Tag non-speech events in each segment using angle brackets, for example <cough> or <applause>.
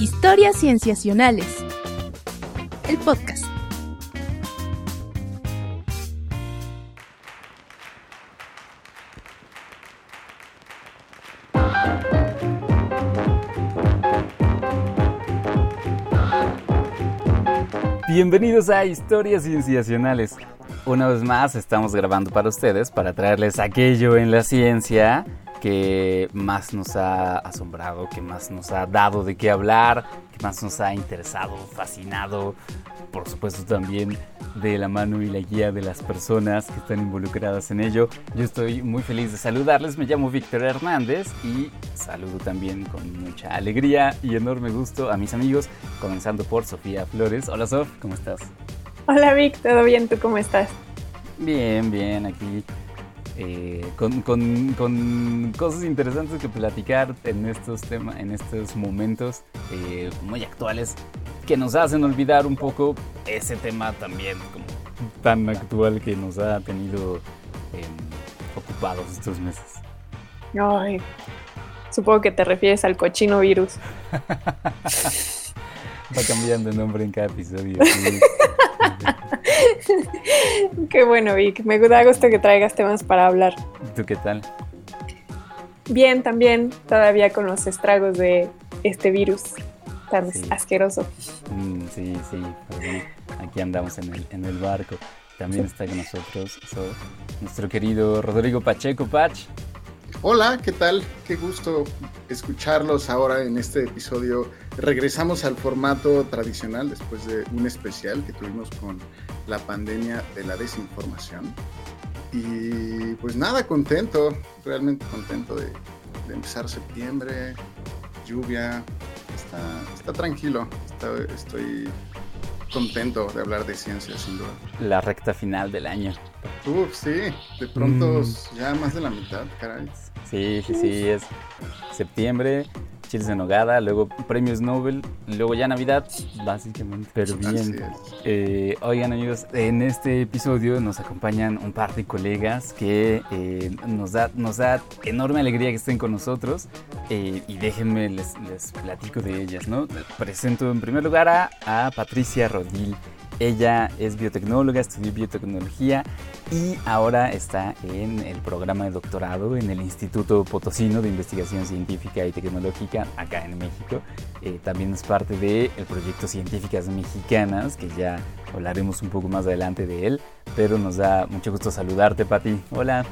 Historias Cienciacionales. El podcast. Bienvenidos a Historias Cienciacionales. Una vez más estamos grabando para ustedes para traerles aquello en la ciencia que más nos ha asombrado, que más nos ha dado de qué hablar, que más nos ha interesado, fascinado, por supuesto también de la mano y la guía de las personas que están involucradas en ello. Yo estoy muy feliz de saludarles, me llamo Víctor Hernández y saludo también con mucha alegría y enorme gusto a mis amigos, comenzando por Sofía Flores. Hola Sof, ¿cómo estás? Hola Vic, ¿todo bien? ¿Tú cómo estás? Bien, bien, aquí eh, con, con, cosas interesantes que platicar en estos temas, en estos momentos eh, muy actuales que nos hacen olvidar un poco ese tema también como tan actual que nos ha tenido em, ocupados estos meses. Ay, supongo que te refieres al cochino virus. <laughs> Va cambiando de nombre en cada episodio. <laughs> Qué bueno, Vic. Me da gusto que traigas temas para hablar. ¿Tú qué tal? Bien, también, todavía con los estragos de este virus tan asqueroso. Mm, sí, sí, pues aquí andamos en el, en el barco. También está con nosotros nuestro querido Rodrigo Pacheco Pach. Hola, ¿qué tal? Qué gusto escucharlos ahora en este episodio. Regresamos al formato tradicional después de un especial que tuvimos con la pandemia de la desinformación. Y pues nada, contento, realmente contento de, empezar septiembre, lluvia, está, está tranquilo, estoy contento de hablar de ciencia, sin duda. La recta final del año. Uf, sí, de pronto mm. ya más de la mitad, caray. Sí, sí, sí, es septiembre, chiles de nogada, luego premios Nobel, luego ya Navidad, básicamente. Pero bien, eh, oigan amigos, en este episodio nos acompañan un par de colegas que eh, nos, da, nos da enorme alegría que estén con nosotros eh, y déjenme les, les platico de ellas, ¿no? Presento en primer lugar a, a Patricia Rodil. Ella es biotecnóloga, estudió biotecnología y ahora está en el programa de doctorado en el Instituto Potosino de Investigación Científica y Tecnológica acá en México. Eh, también es parte del proyecto Científicas Mexicanas, que ya hablaremos un poco más adelante de él, pero nos da mucho gusto saludarte, Pati. Hola.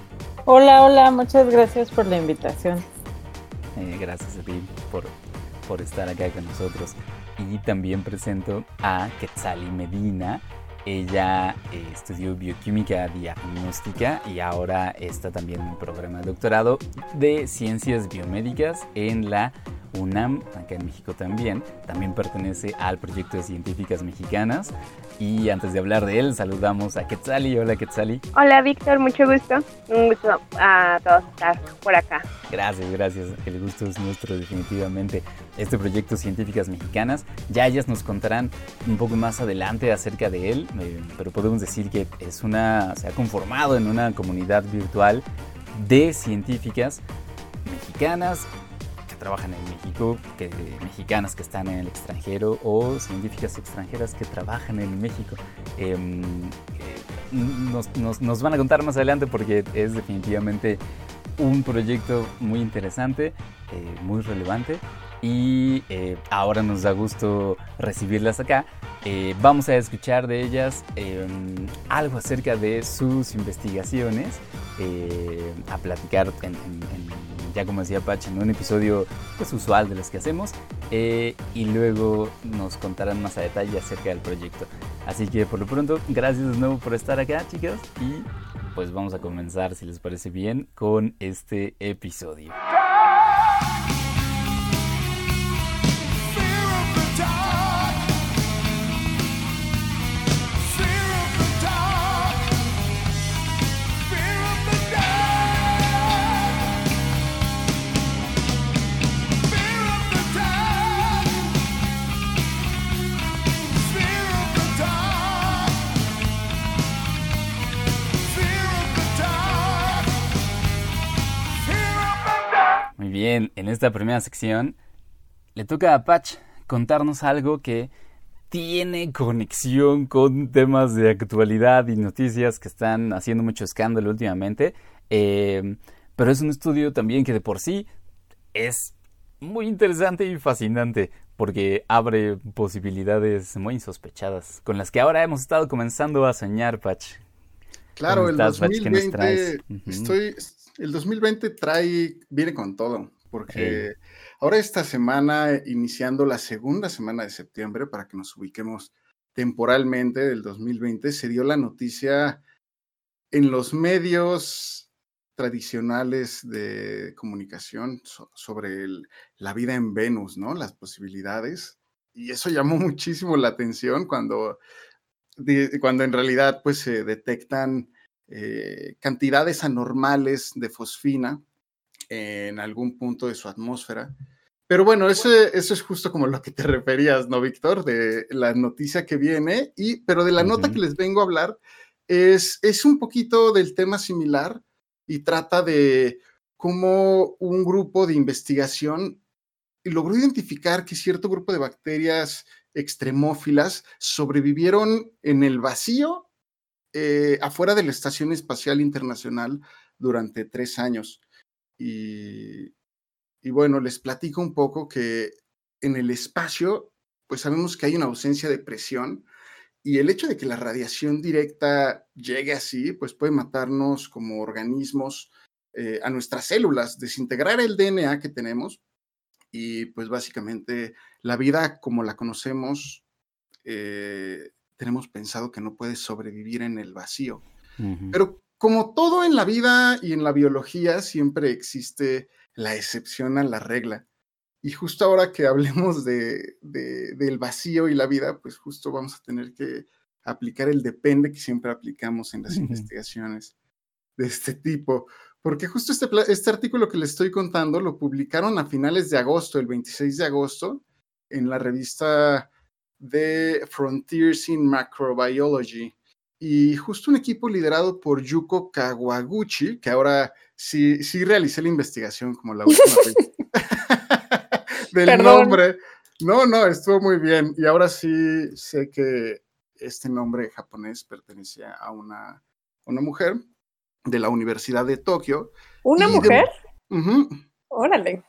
Hola, hola, muchas gracias por la invitación. Eh, gracias a ti por, por estar acá con nosotros también presento a Quetzali Medina. Ella eh, estudió bioquímica diagnóstica y ahora está también en un programa de doctorado de ciencias biomédicas en la UNAM, acá en México también. También pertenece al proyecto de científicas mexicanas. Y antes de hablar de él, saludamos a Quetzali. Hola Quetzali. Hola Víctor, mucho gusto. Un gusto a todos estar por acá. Gracias, gracias. El gusto es nuestro definitivamente. Este proyecto Científicas Mexicanas, ya ellas nos contarán un poco más adelante acerca de él, eh, pero podemos decir que es una, se ha conformado en una comunidad virtual de científicas mexicanas trabajan en México, que, mexicanas que están en el extranjero o científicas extranjeras que trabajan en México. Em, eh, nos, van a contar más adelante porque es definitivamente un proyecto muy interesante, eh, muy relevante y eh, ahora nos da gusto recibirlas acá. vamos a escuchar de ellas em, algo acerca de sus investigaciones, a platicar en ya como decía Pache, en un episodio pues, usual de los que hacemos. Eh, y luego nos contarán más a detalle acerca del proyecto. Así que por lo pronto, gracias de nuevo por estar acá, chicos. Y pues vamos a comenzar, si les parece bien, con este episodio. Bien, en esta primera sección le toca a Patch contarnos algo que tiene conexión con temas de actualidad y noticias que están haciendo mucho escándalo últimamente. Eh, pero es un estudio también que de por sí es muy interesante y fascinante porque abre posibilidades muy insospechadas con las que ahora hemos estado comenzando a soñar, Patch. Claro, el 2020 estoy el 2020 trae viene con todo, porque ahora esta semana iniciando la segunda semana de septiembre para que nos ubiquemos temporalmente del 2020 se dio la noticia en los medios tradicionales de comunicación sobre la vida en Venus, ¿no? Las posibilidades. Y eso llamó <laughs> muchísimo la atención cuando, cuando en realidad pues se detectan eh, cantidades anormales de fosfina en algún punto de su atmósfera. Pero bueno, eso, eso es justo como lo que te referías, ¿no, Víctor? De la noticia que viene, y, pero de la nota que les vengo a hablar es, es un poquito del tema similar, y trata de cómo un grupo de investigación logró identificar que cierto grupo de bacterias extremófilas sobrevivieron en el vacío eh, afuera de la Estación Espacial Internacional durante tres años. Y, bueno, les platico un poco que en el espacio, pues sabemos que hay una ausencia de presión y el hecho de que la radiación directa llegue así, pues puede matarnos como organismos eh, a nuestras células, desintegrar el DNA que tenemos y pues básicamente la vida como la conocemos, eh, tenemos pensado que no puede sobrevivir en el vacío. Pero como todo en la vida y en la biología, siempre existe la excepción a la regla. Y justo ahora que hablemos de, del vacío y la vida, pues justo vamos a tener que aplicar el depende que siempre aplicamos en las investigaciones de este tipo. Porque justo este, este artículo que les estoy contando lo publicaron a finales de agosto, el 26 de agosto, en la revista de Frontiers in Macrobiology. Y justo un equipo liderado por Yuko Kawaguchi, que ahora sí, sí realicé la investigación como la última vez. <laughs> del nombre. No, no, estuvo muy bien. Y ahora sí sé que este nombre japonés pertenece a una, una mujer de la Universidad de Tokio. ¿Una mujer? Órale.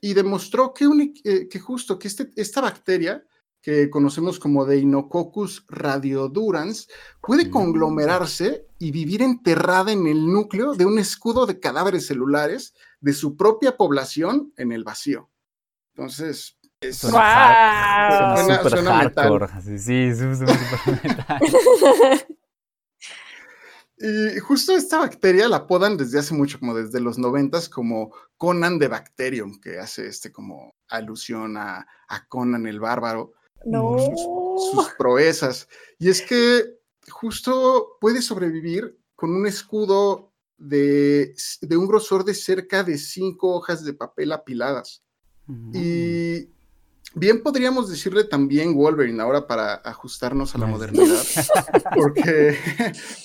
Y demostró que, eh, que justo que este, esta bacteria que conocemos como Deinococcus radiodurans, puede conglomerarse y vivir enterrada en el núcleo de un escudo de cadáveres celulares de su propia población en el vacío. Entonces, es wow. suena, suena hardcore. Sí, sí, súper metal. <laughs> Y justo esta bacteria la podan desde hace mucho, como desde los noventas, como Conan de Bacterium, que hace este como alusión a, a Conan el bárbaro. No. Sus, proezas. Y es que justo puede sobrevivir con un escudo de, de un grosor de cerca de cinco hojas de papel apiladas. Y bien podríamos decirle también Wolverine ahora para ajustarnos a la modernidad, <laughs> porque,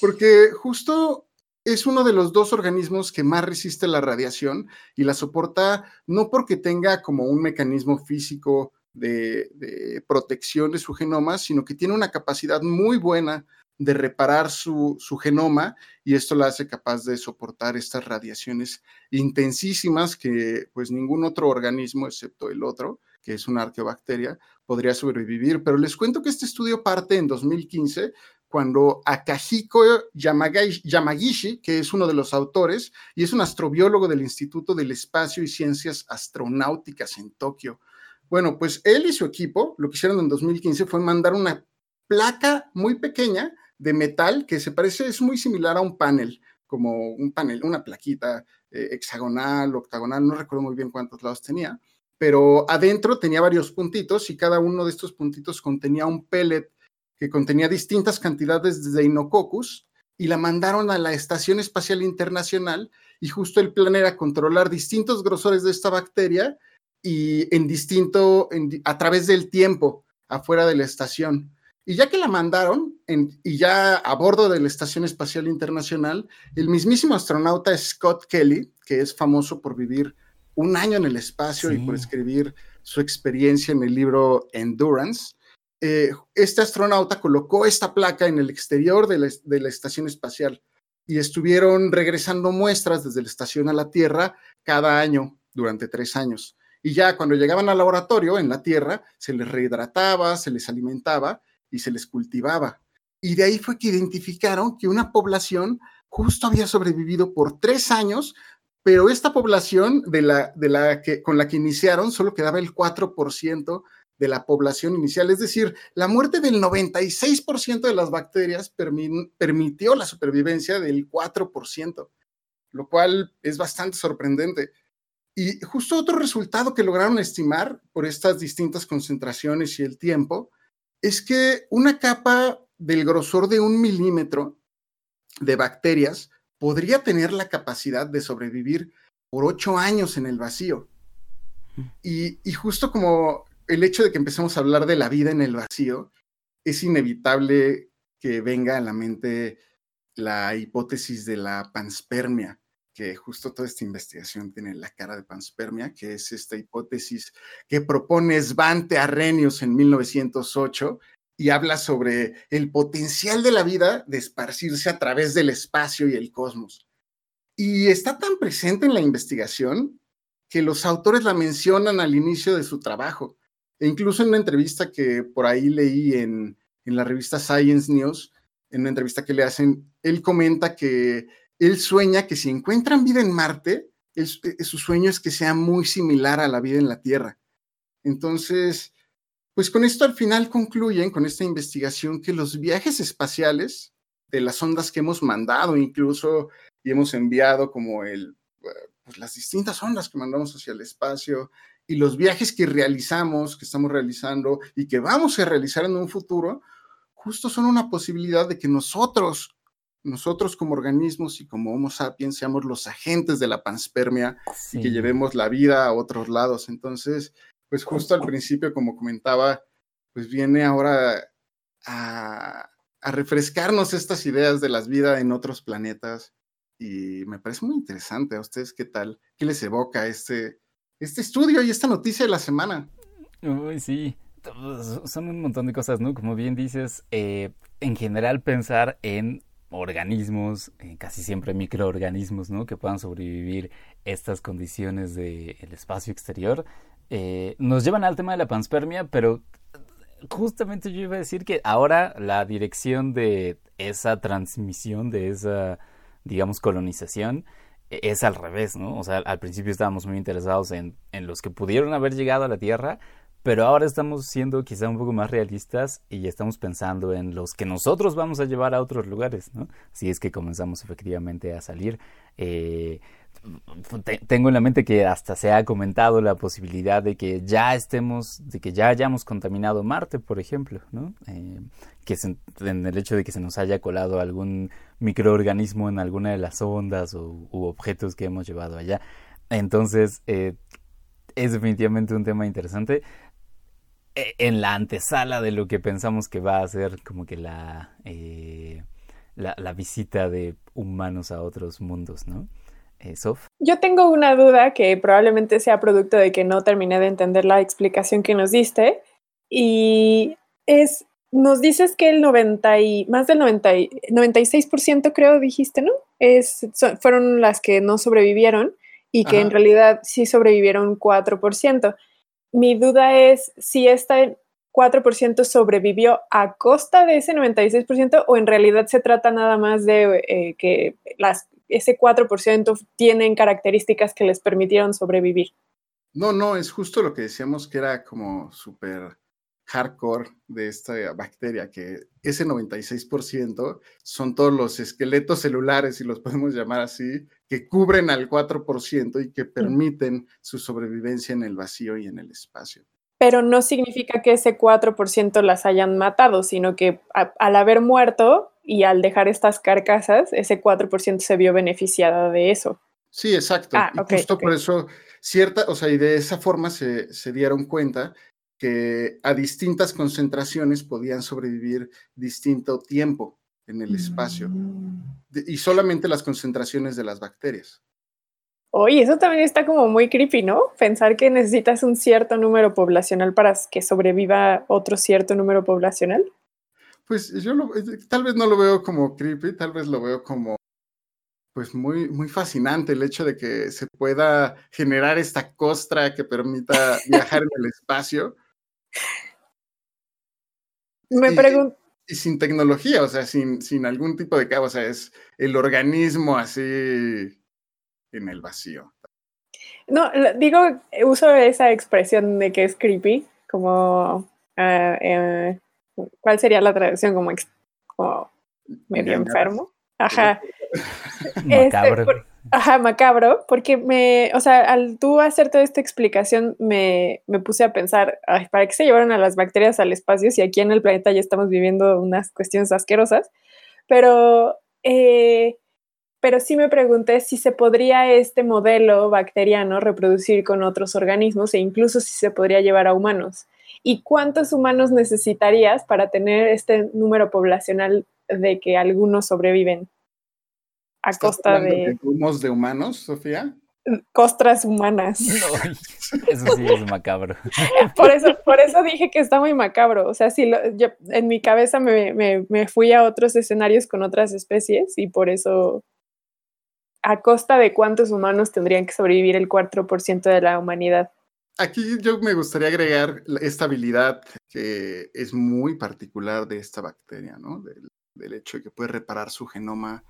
porque justo es uno de los dos organismos que más resiste la radiación y la soporta no porque tenga como un mecanismo físico de, protección de su genoma, sino que tiene una capacidad muy buena de reparar su, su, genoma y esto la hace capaz de soportar estas radiaciones intensísimas que pues ningún otro organismo, excepto el otro, que es una arqueobacteria, podría sobrevivir. Pero les cuento que este estudio parte en 2015 cuando Akahiko Yamagishi, que es uno de los autores y es un astrobiólogo del Instituto del Espacio y Ciencias Astronáuticas en Tokio. Bueno, pues él y su equipo lo que hicieron en 2015 fue mandar una placa muy pequeña de metal que se parece, es muy similar a un panel, como un panel, una plaquita eh, hexagonal, octagonal, no recuerdo muy bien cuántos lados tenía, pero adentro tenía varios puntitos y cada uno de estos puntitos contenía un pellet que contenía distintas cantidades de Deinococcus y la mandaron a la Estación Espacial Internacional y justo el plan era controlar distintos grosores de esta bacteria y en distinto, a través del tiempo afuera de la estación. Y ya que la mandaron, y ya a bordo de la Estación Espacial Internacional, el mismísimo astronauta Scott Kelly, que es famoso por vivir un año en el espacio y por escribir su experiencia en el libro Endurance. Eh, este astronauta colocó esta placa en el exterior de la, estación espacial y estuvieron regresando muestras desde la estación a la Tierra cada año durante tres años. Y ya cuando llegaban al laboratorio en la Tierra, se les rehidrataba, se les alimentaba y se les cultivaba. Y de ahí fue que identificaron que una población justo había sobrevivido por tres años, pero esta población de la, de la que, con la que iniciaron solo quedaba el 4% de la población inicial. Es decir, la muerte del 96% de las bacterias permitió la supervivencia del 4%, lo cual es bastante sorprendente. Y justo otro resultado que lograron estimar por estas distintas concentraciones y el tiempo es que una capa del grosor de un milímetro de bacterias podría tener la capacidad de sobrevivir por ocho años en el vacío. Y, y justo como el hecho de que empecemos a hablar de la vida en el vacío, es inevitable que venga a la mente la hipótesis de la panspermia, que justo toda esta investigación tiene la cara de panspermia, que es esta hipótesis que propone Svante Arrhenius en 1908 y habla sobre el potencial de la vida de esparcirse a través del espacio y el cosmos. Y está tan presente en la investigación que los autores la mencionan al inicio de su trabajo. E incluso en una entrevista que por ahí leí en, la revista Science News, en una entrevista que le hacen, él comenta que él sueña que si encuentran vida en Marte, e, su sueño es que sea muy similar a la vida en la Tierra. Entonces, pues con esto al final concluyen, con esta investigación, que los viajes espaciales de las ondas que hemos mandado, incluso y hemos enviado como el, pues las distintas ondas que mandamos hacia el espacio, y los viajes que realizamos, que estamos realizando y que vamos a realizar en un futuro, justo son una posibilidad de que nosotros, nosotros como organismos y como Homo sapiens, seamos los agentes de la panspermia y que llevemos la vida a otros lados. Entonces, pues justo al principio, como comentaba, pues viene ahora a, a refrescarnos estas ideas de las vidas en otros planetas y me parece muy interesante. ¿A ustedes qué tal? ¿Qué les evoca este, este estudio y esta noticia de la semana. Uy, sí, son un montón de cosas, ¿no? Como bien dices, eh, en general pensar en organismos, eh, casi siempre microorganismos, ¿no? Que puedan sobrevivir estas condiciones del espacio exterior, eh, nos llevan al tema de la panspermia, pero justamente yo iba a decir que ahora la dirección de esa transmisión, de esa, digamos, colonización, e-, es al revés, ¿no? O sea, al principio estábamos muy interesados en, en, los que pudieron haber llegado a la Tierra, pero ahora estamos siendo quizá un poco más realistas y estamos pensando en los que nosotros vamos a llevar a otros lugares, ¿no? Si es que comenzamos efectivamente a salir. Eh, tengo en la mente que hasta se ha comentado la posibilidad de que ya estemos, de que ya hayamos contaminado Marte, por ejemplo, ¿no? Eh, que en el hecho de que se nos haya colado algún microorganismo en alguna de las ondas o, u objetos que hemos llevado allá. Entonces, eh, es definitivamente un tema interesante en la antesala de lo que pensamos que va a ser como que la, eh, la, la visita de humanos a otros mundos, ¿no? Eh, Yo tengo una duda que probablemente sea producto de que no terminé de entender la explicación que nos diste y es, nos dices que el 90 y, más del 90 96% creo dijiste, ¿no? Es, fueron las que no sobrevivieron y que en realidad sí sobrevivieron 4%. Mi duda es si esta 4% sobrevivió a costa de ese 96% o en realidad se trata nada más de eh, que las ese 4% tienen características que les permitieron sobrevivir. No, no, es justo lo que decíamos que era como súper hardcore de esta bacteria, que ese 96% son todos los esqueletos celulares, si los podemos llamar así, que cubren al 4% y que mm. permiten su sobrevivencia en el vacío y en el espacio. Pero no significa que ese 4% las hayan matado, sino que al haber muerto, y al dejar estas carcasas, ese 4% se vio beneficiada de eso. Sí, exacto. Ah, y justo por eso, cierta, o sea, y de esa forma se, se dieron cuenta que a distintas concentraciones podían sobrevivir distinto tiempo en el espacio. Mm. y solamente las concentraciones de las bacterias. Oye, eso también está como muy creepy, ¿no? Pensar que necesitas un cierto número poblacional para que sobreviva otro cierto número poblacional. Pues yo lo, tal vez no lo veo como creepy, tal vez lo veo como pues muy, muy fascinante el hecho de que se pueda generar esta costra que permita <laughs> viajar en el espacio. Me pregunto. Y sin tecnología, o sea, sin, sin algún tipo de cabo, o sea, es el organismo así en el vacío. No, digo, uso esa expresión de que es creepy, como, eh, ¿cuál sería la traducción? Como, como medio enfermo. Ajá. <laughs> macabro. Este, ajá, macabro, porque me, o sea, al tú hacer toda esta explicación me, me puse a pensar, ay, ¿para qué se llevaron a las bacterias al espacio si aquí en el planeta ya estamos viviendo unas cuestiones asquerosas? Pero eh, pero sí me pregunté si se podría este modelo bacteriano reproducir con otros organismos e incluso si se podría llevar a humanos. ¿Y cuántos humanos necesitarías para tener este número poblacional de que algunos sobreviven a costa de... ¿Humos de humanos, Sofía? Costras humanas. <laughs> eso sí es macabro. <laughs> Por eso, por eso dije que está muy macabro. O sea, sí, yo en mi cabeza me, me fui a otros escenarios con otras especies y por eso a costa de cuántos humanos tendrían que sobrevivir el 4% de la humanidad. Aquí yo me gustaría agregar esta habilidad que es muy particular de esta bacteria, ¿no? Del, hecho de que puede reparar su genoma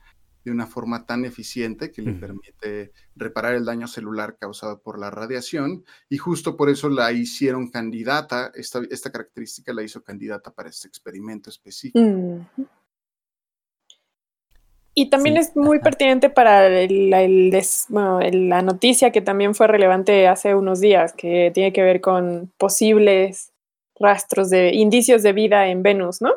de una forma tan eficiente que le permite reparar el daño celular causado por la radiación y justo por eso la hicieron candidata, esta, esta característica la hizo candidata para este experimento específico. Y también es muy pertinente para la noticia que también fue relevante hace unos días, que tiene que ver con posibles rastros de indicios de vida en Venus, ¿no?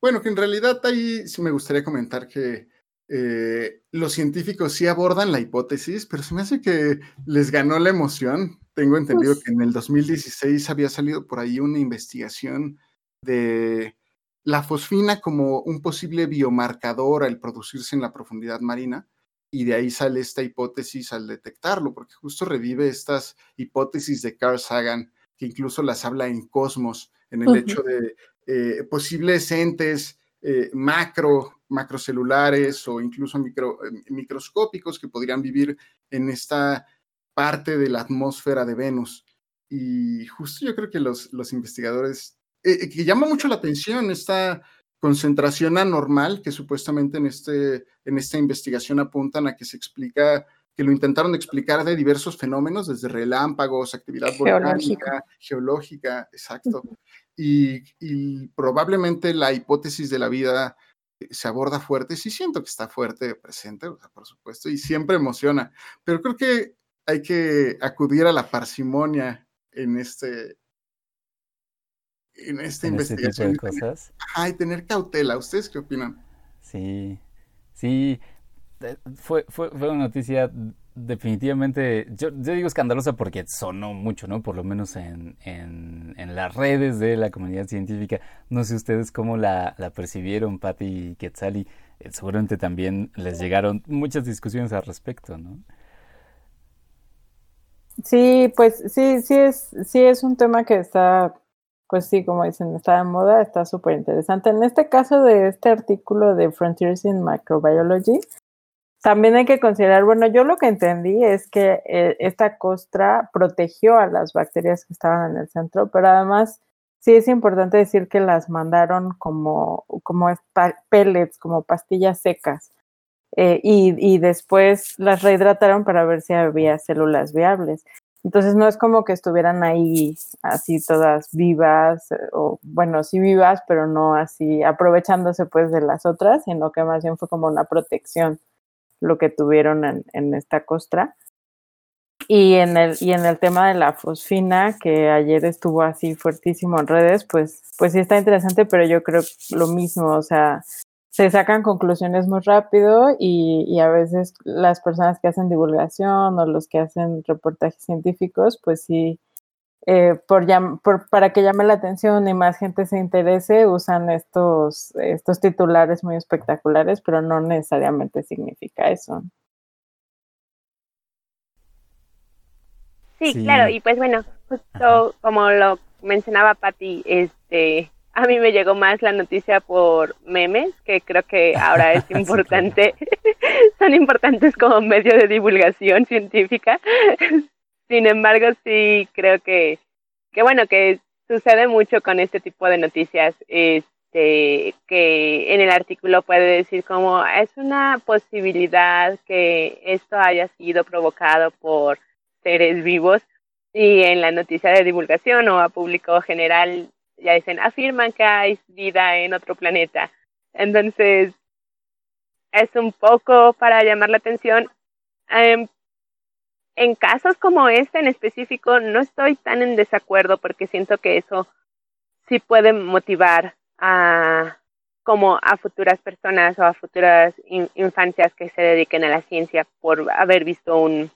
Bueno, que en realidad ahí sí me gustaría comentar que eh, los científicos sí abordan la hipótesis, pero se me hace que les ganó la emoción. Tengo entendido que en el 2016 había salido por ahí una investigación de la fosfina como un posible biomarcador al producirse en la profundidad marina, y de ahí sale esta hipótesis al detectarlo, porque justo revive estas hipótesis de Carl Sagan, que incluso las habla en Cosmos, en el hecho de eh, posibles entes eh, macro, macrocelulares o incluso micro, eh, microscópicos que podrían vivir en esta parte de la atmósfera de Venus. Y justo yo creo que los, los investigadores eh, eh, que llama mucho la atención esta concentración anormal que supuestamente en, este, en esta investigación apuntan a que se explica, que lo intentaron explicar de diversos fenómenos, desde relámpagos, actividad volcánica, geológica, exacto. y, y, probablemente la hipótesis de la vida se aborda fuerte, sí siento que está fuerte presente, por supuesto, y siempre emociona, pero creo que hay que acudir a la parsimonia en este, en esta investigación. Este tipo de cosas. Ay, tener cautela. ¿Ustedes qué opinan? Sí, sí. Eh, fue, fue, fue una noticia definitivamente, yo, digo escandalosa porque sonó mucho, ¿no? Por lo menos en, en, en, las redes de la comunidad científica. No sé ustedes cómo la, la percibieron, Patti y Quetzali. Eh, seguramente también les llegaron muchas discusiones al respecto, ¿no? Sí, pues sí, sí es, sí es un tema que está pues sí, como dicen, está de moda, está súper interesante. En este caso de este artículo de Frontiers in Microbiology, también hay que considerar, bueno, yo lo que entendí es que eh, esta costra protegió a las bacterias que estaban en el centro, pero además sí es importante decir que las mandaron como, como pellets, como pastillas secas. Eh, y, y, después las rehidrataron para ver si había células viables. Entonces no es como que estuvieran ahí así todas vivas, eh, o bueno, sí vivas, pero no así aprovechándose pues de las otras, sino que más bien fue como una protección lo que tuvieron en, en esta costra. Y en, el, y en el tema de la fosfina, que ayer estuvo así fuertísimo en redes, pues, pues sí está interesante, pero yo creo lo mismo, o sea, se sacan conclusiones muy rápido y, a veces las personas que hacen divulgación o los que hacen reportajes científicos, pues sí, eh, por, para que llame la atención y más gente se interese, usan estos, estos titulares muy espectaculares, pero no necesariamente significa eso. Sí, Sí. claro, y pues bueno, justo como lo mencionaba Patti, este, a mí me llegó más la noticia por memes, que creo que ahora es <laughs> Sí, claro. importante, <laughs> son importantes como medio de divulgación científica. Sin embargo, sí creo que, que bueno, que sucede mucho con este tipo de noticias, este, que en el artículo puede decir como es una posibilidad que esto haya sido provocado por seres vivos y en la noticia de divulgación o a público general ya dicen afirman que hay vida en otro planeta. Entonces es un poco para llamar la atención. Em, en casos como este en específico no estoy tan en desacuerdo porque siento que eso sí puede motivar a como a futuras personas o a futuras in- infancias que se dediquen a la ciencia por haber visto un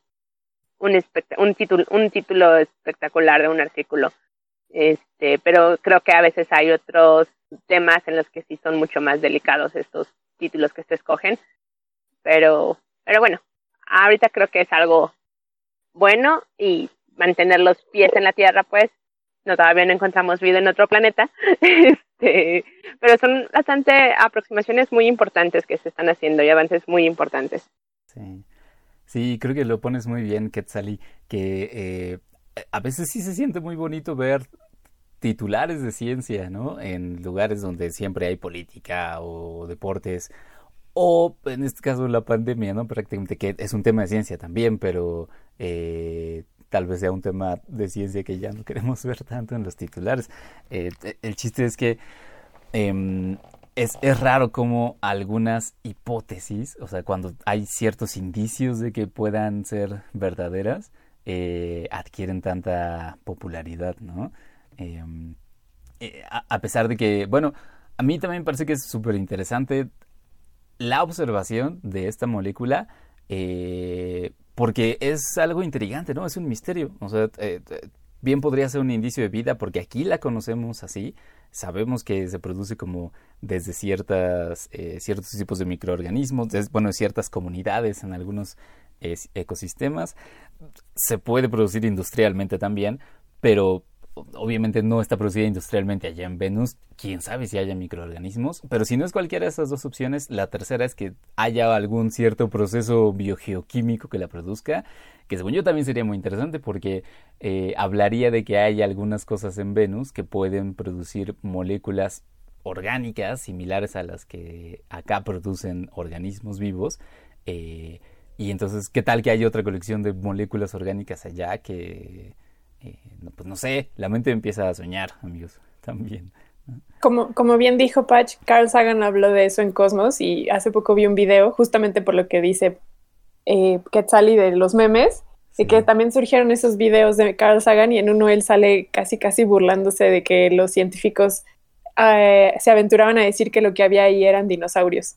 un, un título un título espectacular de un artículo. Este pero creo que a veces hay otros temas en los que sí son mucho más delicados estos títulos que se escogen pero pero bueno ahorita creo que es algo bueno y mantener los pies en la tierra pues no todavía no encontramos vida en otro planeta <laughs> este pero son bastante aproximaciones muy importantes que se están haciendo y avances muy importantes Sí. Sí, creo que lo pones muy bien, Quetzali, que eh, a veces sí se siente muy bonito ver titulares de ciencia, ¿no? En lugares donde siempre hay política o deportes, o en este caso la pandemia, ¿no? Prácticamente que es un tema de ciencia también, pero eh, tal vez sea un tema de ciencia que ya no queremos <laughs> ver tanto en los titulares. Eh, el chiste es que em, es, es raro como algunas hipótesis, o sea, cuando hay ciertos indicios de que puedan ser verdaderas, eh, adquieren tanta popularidad, ¿no? Em, eh, a, a pesar de que, bueno, a mí también me parece que es súper interesante la observación de esta molécula, eh, porque es algo intrigante, ¿no? Es un misterio. O sea, eh, eh, bien podría ser un indicio de vida, porque aquí la conocemos así. Sabemos que se produce como desde ciertas, ciertos tipos de microorganismos, bueno, ciertas comunidades en algunos ecosistemas. Se puede producir industrialmente también, pero obviamente no está producida industrialmente allá en Venus. Quién sabe si haya microorganismos, pero si no es cualquiera de esas dos opciones, la tercera es que haya algún cierto proceso biogeoquímico que la produzca, que según yo también sería muy interesante porque eh, hablaría de que hay algunas cosas en Venus que pueden producir moléculas orgánicas similares a las que acá producen organismos vivos. eh, y entonces, ¿qué tal que hay otra colección de moléculas orgánicas allá que, eh, no, pues no sé, la mente empieza a soñar, amigos, <laughs> también. Como, como bien dijo Patch, Carl Sagan habló de eso en Cosmos y hace poco vi un video justamente por lo que dice eh, Quetzali de los memes Sí. y que también surgieron esos videos de Carl Sagan y en uno él sale casi casi burlándose de que los científicos eh, se aventuraban a decir que lo que había ahí eran dinosaurios.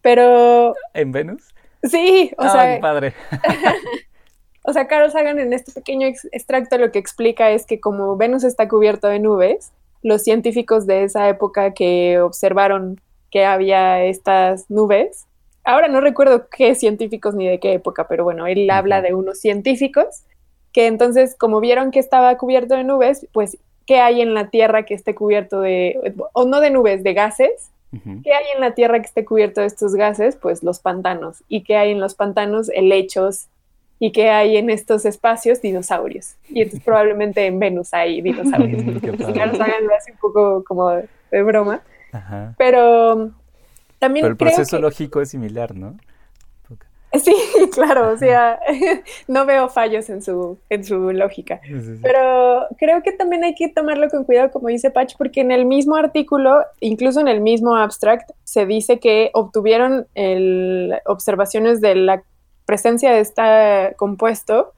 Pero ¿En Venus? sí, o ah, sea, padre. <laughs> <laughs> o sea, Carl Sagan en este pequeño ex- extracto lo que explica es que como Venus está cubierto de nubes, los científicos de esa época que observaron que había estas nubes, ahora no recuerdo qué científicos ni de qué época, pero bueno, él habla de unos científicos que entonces como vieron que estaba cubierto de nubes, pues ¿qué hay en la Tierra que esté cubierto de, o no de nubes, de gases? ¿Qué hay en la Tierra que esté cubierto de estos gases? Pues los pantanos. ¿Y qué hay en los pantanos? Helechos. ¿Y qué hay en estos espacios? Dinosaurios. Y entonces <laughs> probablemente en Venus hay dinosaurios. Qué Entonces, padre. Carl Sagan lo hace un poco como de, de broma. Ajá. Pero um, también Pero el creo proceso que- lógico es similar, ¿no? Sí, <laughs> claro, o sea, <laughs> no veo fallos en su, en su lógica. Sí, sí, sí. Pero creo que también hay que tomarlo con cuidado, como dice Patch, porque en el mismo artículo, incluso en el mismo abstract, se dice que obtuvieron el- observaciones de la presencia de este compuesto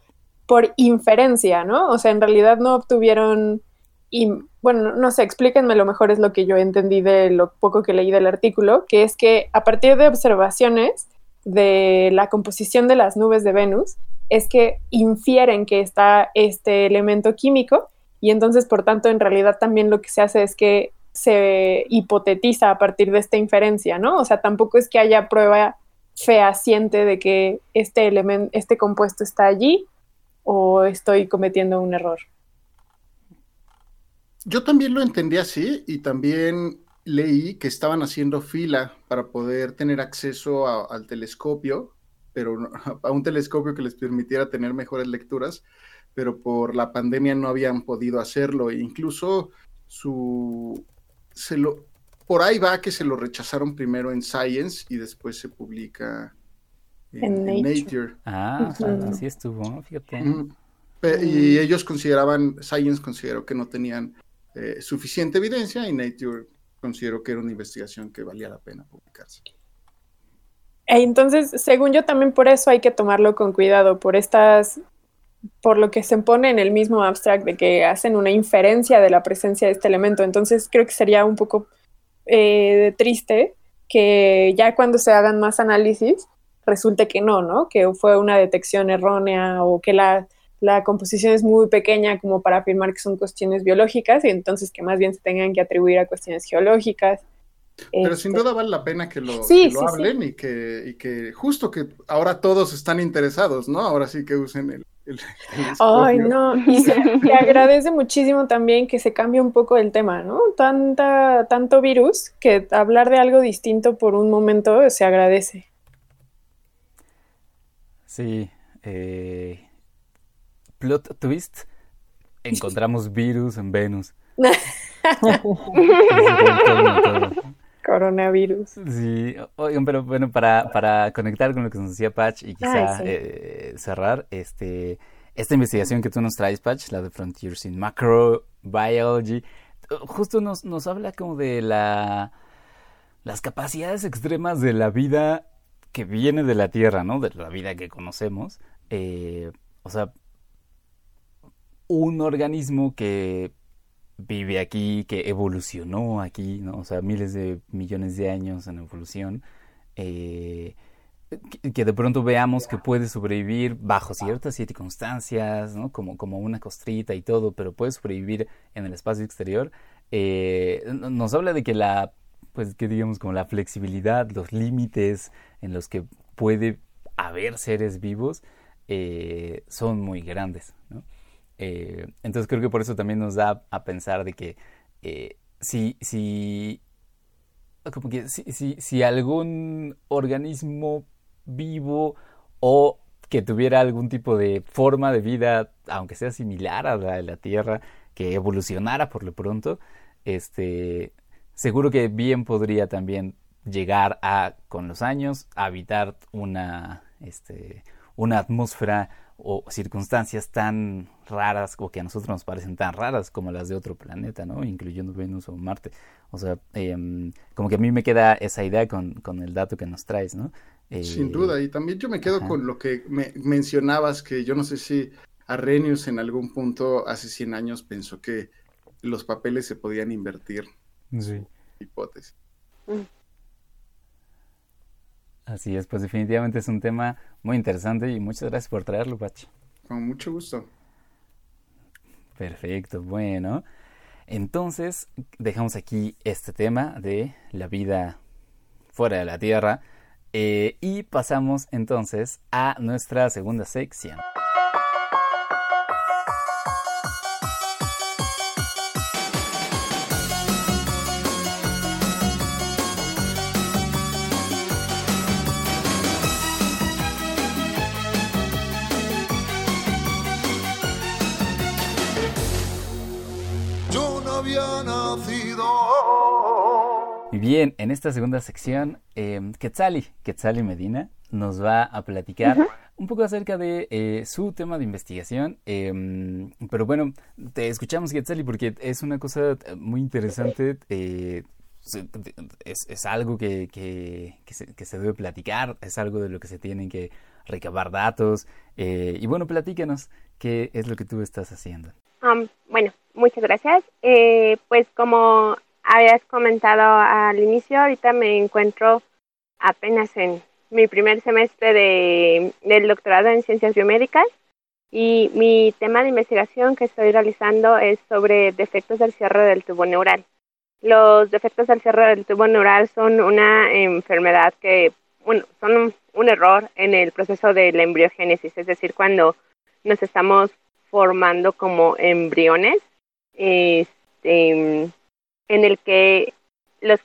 por inferencia, ¿no? O sea, en realidad no obtuvieron, y bueno, no sé, explíquenme, lo mejor es lo que yo entendí de lo poco que leí del artículo, que es que a partir de observaciones de la composición de las nubes de Venus, es que infieren que está este elemento químico y entonces, por tanto, en realidad también lo que se hace es que se hipotetiza a partir de esta inferencia, ¿no? O sea, tampoco es que haya prueba fehaciente de que este elemento, este compuesto está allí, o estoy cometiendo un error. Yo también lo entendí así y también leí que estaban haciendo fila para poder tener acceso al telescopio, pero <laughs> a un telescopio que les permitiera tener mejores lecturas, pero por la pandemia no habían podido hacerlo. E incluso su se lo por ahí va que se lo rechazaron primero en Science y después se publica en, Nature. Ah, así estuvo, fíjate. Y ellos consideraban, Science consideró que no tenían eh, suficiente evidencia y Nature consideró que era una investigación que valía la pena publicarse. E entonces, según yo, también por eso hay que tomarlo con cuidado, por estas, por lo que se pone en el mismo abstract de que hacen una inferencia de la presencia de este elemento. Entonces, creo que sería un poco eh, triste que ya cuando se hagan más análisis resulte que no, ¿no? Que fue una detección errónea o que la, composición es muy pequeña como para afirmar que son cuestiones biológicas y entonces que más bien se tengan que atribuir a cuestiones geológicas. Pero sin duda vale la pena que lo, hablen Y, que, y que justo que ahora todos están interesados, ¿no? Ahora sí que usen el, Ay, no, <laughs> y se, agradece muchísimo también que se cambie un poco el tema, ¿no? Tanta, tanto virus que hablar de algo distinto por un momento se agradece. Sí, eh, plot twist, encontramos virus en Venus. <laughs> Coronavirus. Sí, oigan, pero bueno, para, para conectar con lo que nos decía Patch y quizá eh, cerrar, este, esta investigación que tú nos traes, Patch, la de Frontiers in Macrobiology, justo nos, nos habla como de la, las capacidades extremas de la vida que viene de la Tierra, ¿no? De la vida que conocemos. Eh, o sea, un organismo que vive aquí, que evolucionó aquí, ¿no? O sea, miles de millones de años en evolución, eh, que, de pronto veamos que puede sobrevivir bajo ciertas circunstancias, ¿no? Como, como una costrita y todo, pero puede sobrevivir en el espacio exterior, eh, nos habla de que la, pues, que digamos, como la flexibilidad, los límites en los que puede haber seres vivos, eh, son muy grandes, ¿no? Eh, entonces creo que por eso también nos da a pensar de que eh, si, si, como que si, algún organismo vivo o que tuviera algún tipo de forma de vida, aunque sea similar a la de la Tierra, que evolucionara por lo pronto, este, seguro que bien podría también llegar a, con los años, habitar una, este, una atmósfera o circunstancias tan raras o que a nosotros nos parecen tan raras como las de otro planeta, ¿no? Incluyendo Venus o Marte. O sea, em, como que a mí me queda esa idea con, el dato que nos traes, ¿no? Sin duda, y también yo me quedo con lo que me mencionabas, que yo no sé si Arrhenius en algún punto hace 100 años pensó que los papeles se podían invertir. Sí. Hipótesis. Mm. Así es, pues definitivamente es un tema muy interesante y muchas gracias por traerlo, Pachi. Con mucho gusto. Perfecto, bueno. Entonces, dejamos aquí este tema de la vida fuera de la Tierra eh, y pasamos entonces a nuestra segunda sección. Bien, en esta segunda sección, eh, Quetzali, Quetzali Medina, nos va a platicar un poco acerca de eh, su tema de investigación. Em, pero bueno, te escuchamos, Quetzali, porque es una cosa muy interesante. Eh, es, algo que, que, se, debe platicar, es algo de lo que se tienen que recabar datos. Eh, y bueno, platícanos qué es lo que tú estás haciendo. Um, bueno, muchas gracias. pues como habías comentado al inicio, ahorita me encuentro apenas en mi primer semestre de, del doctorado en ciencias biomédicas y mi tema de investigación que estoy realizando es sobre defectos del cierre del tubo neural. Los defectos del cierre del tubo neural son una enfermedad que, bueno, son un, error en el proceso de la embriogénesis, es decir, cuando nos estamos formando como embriones, este, en el que los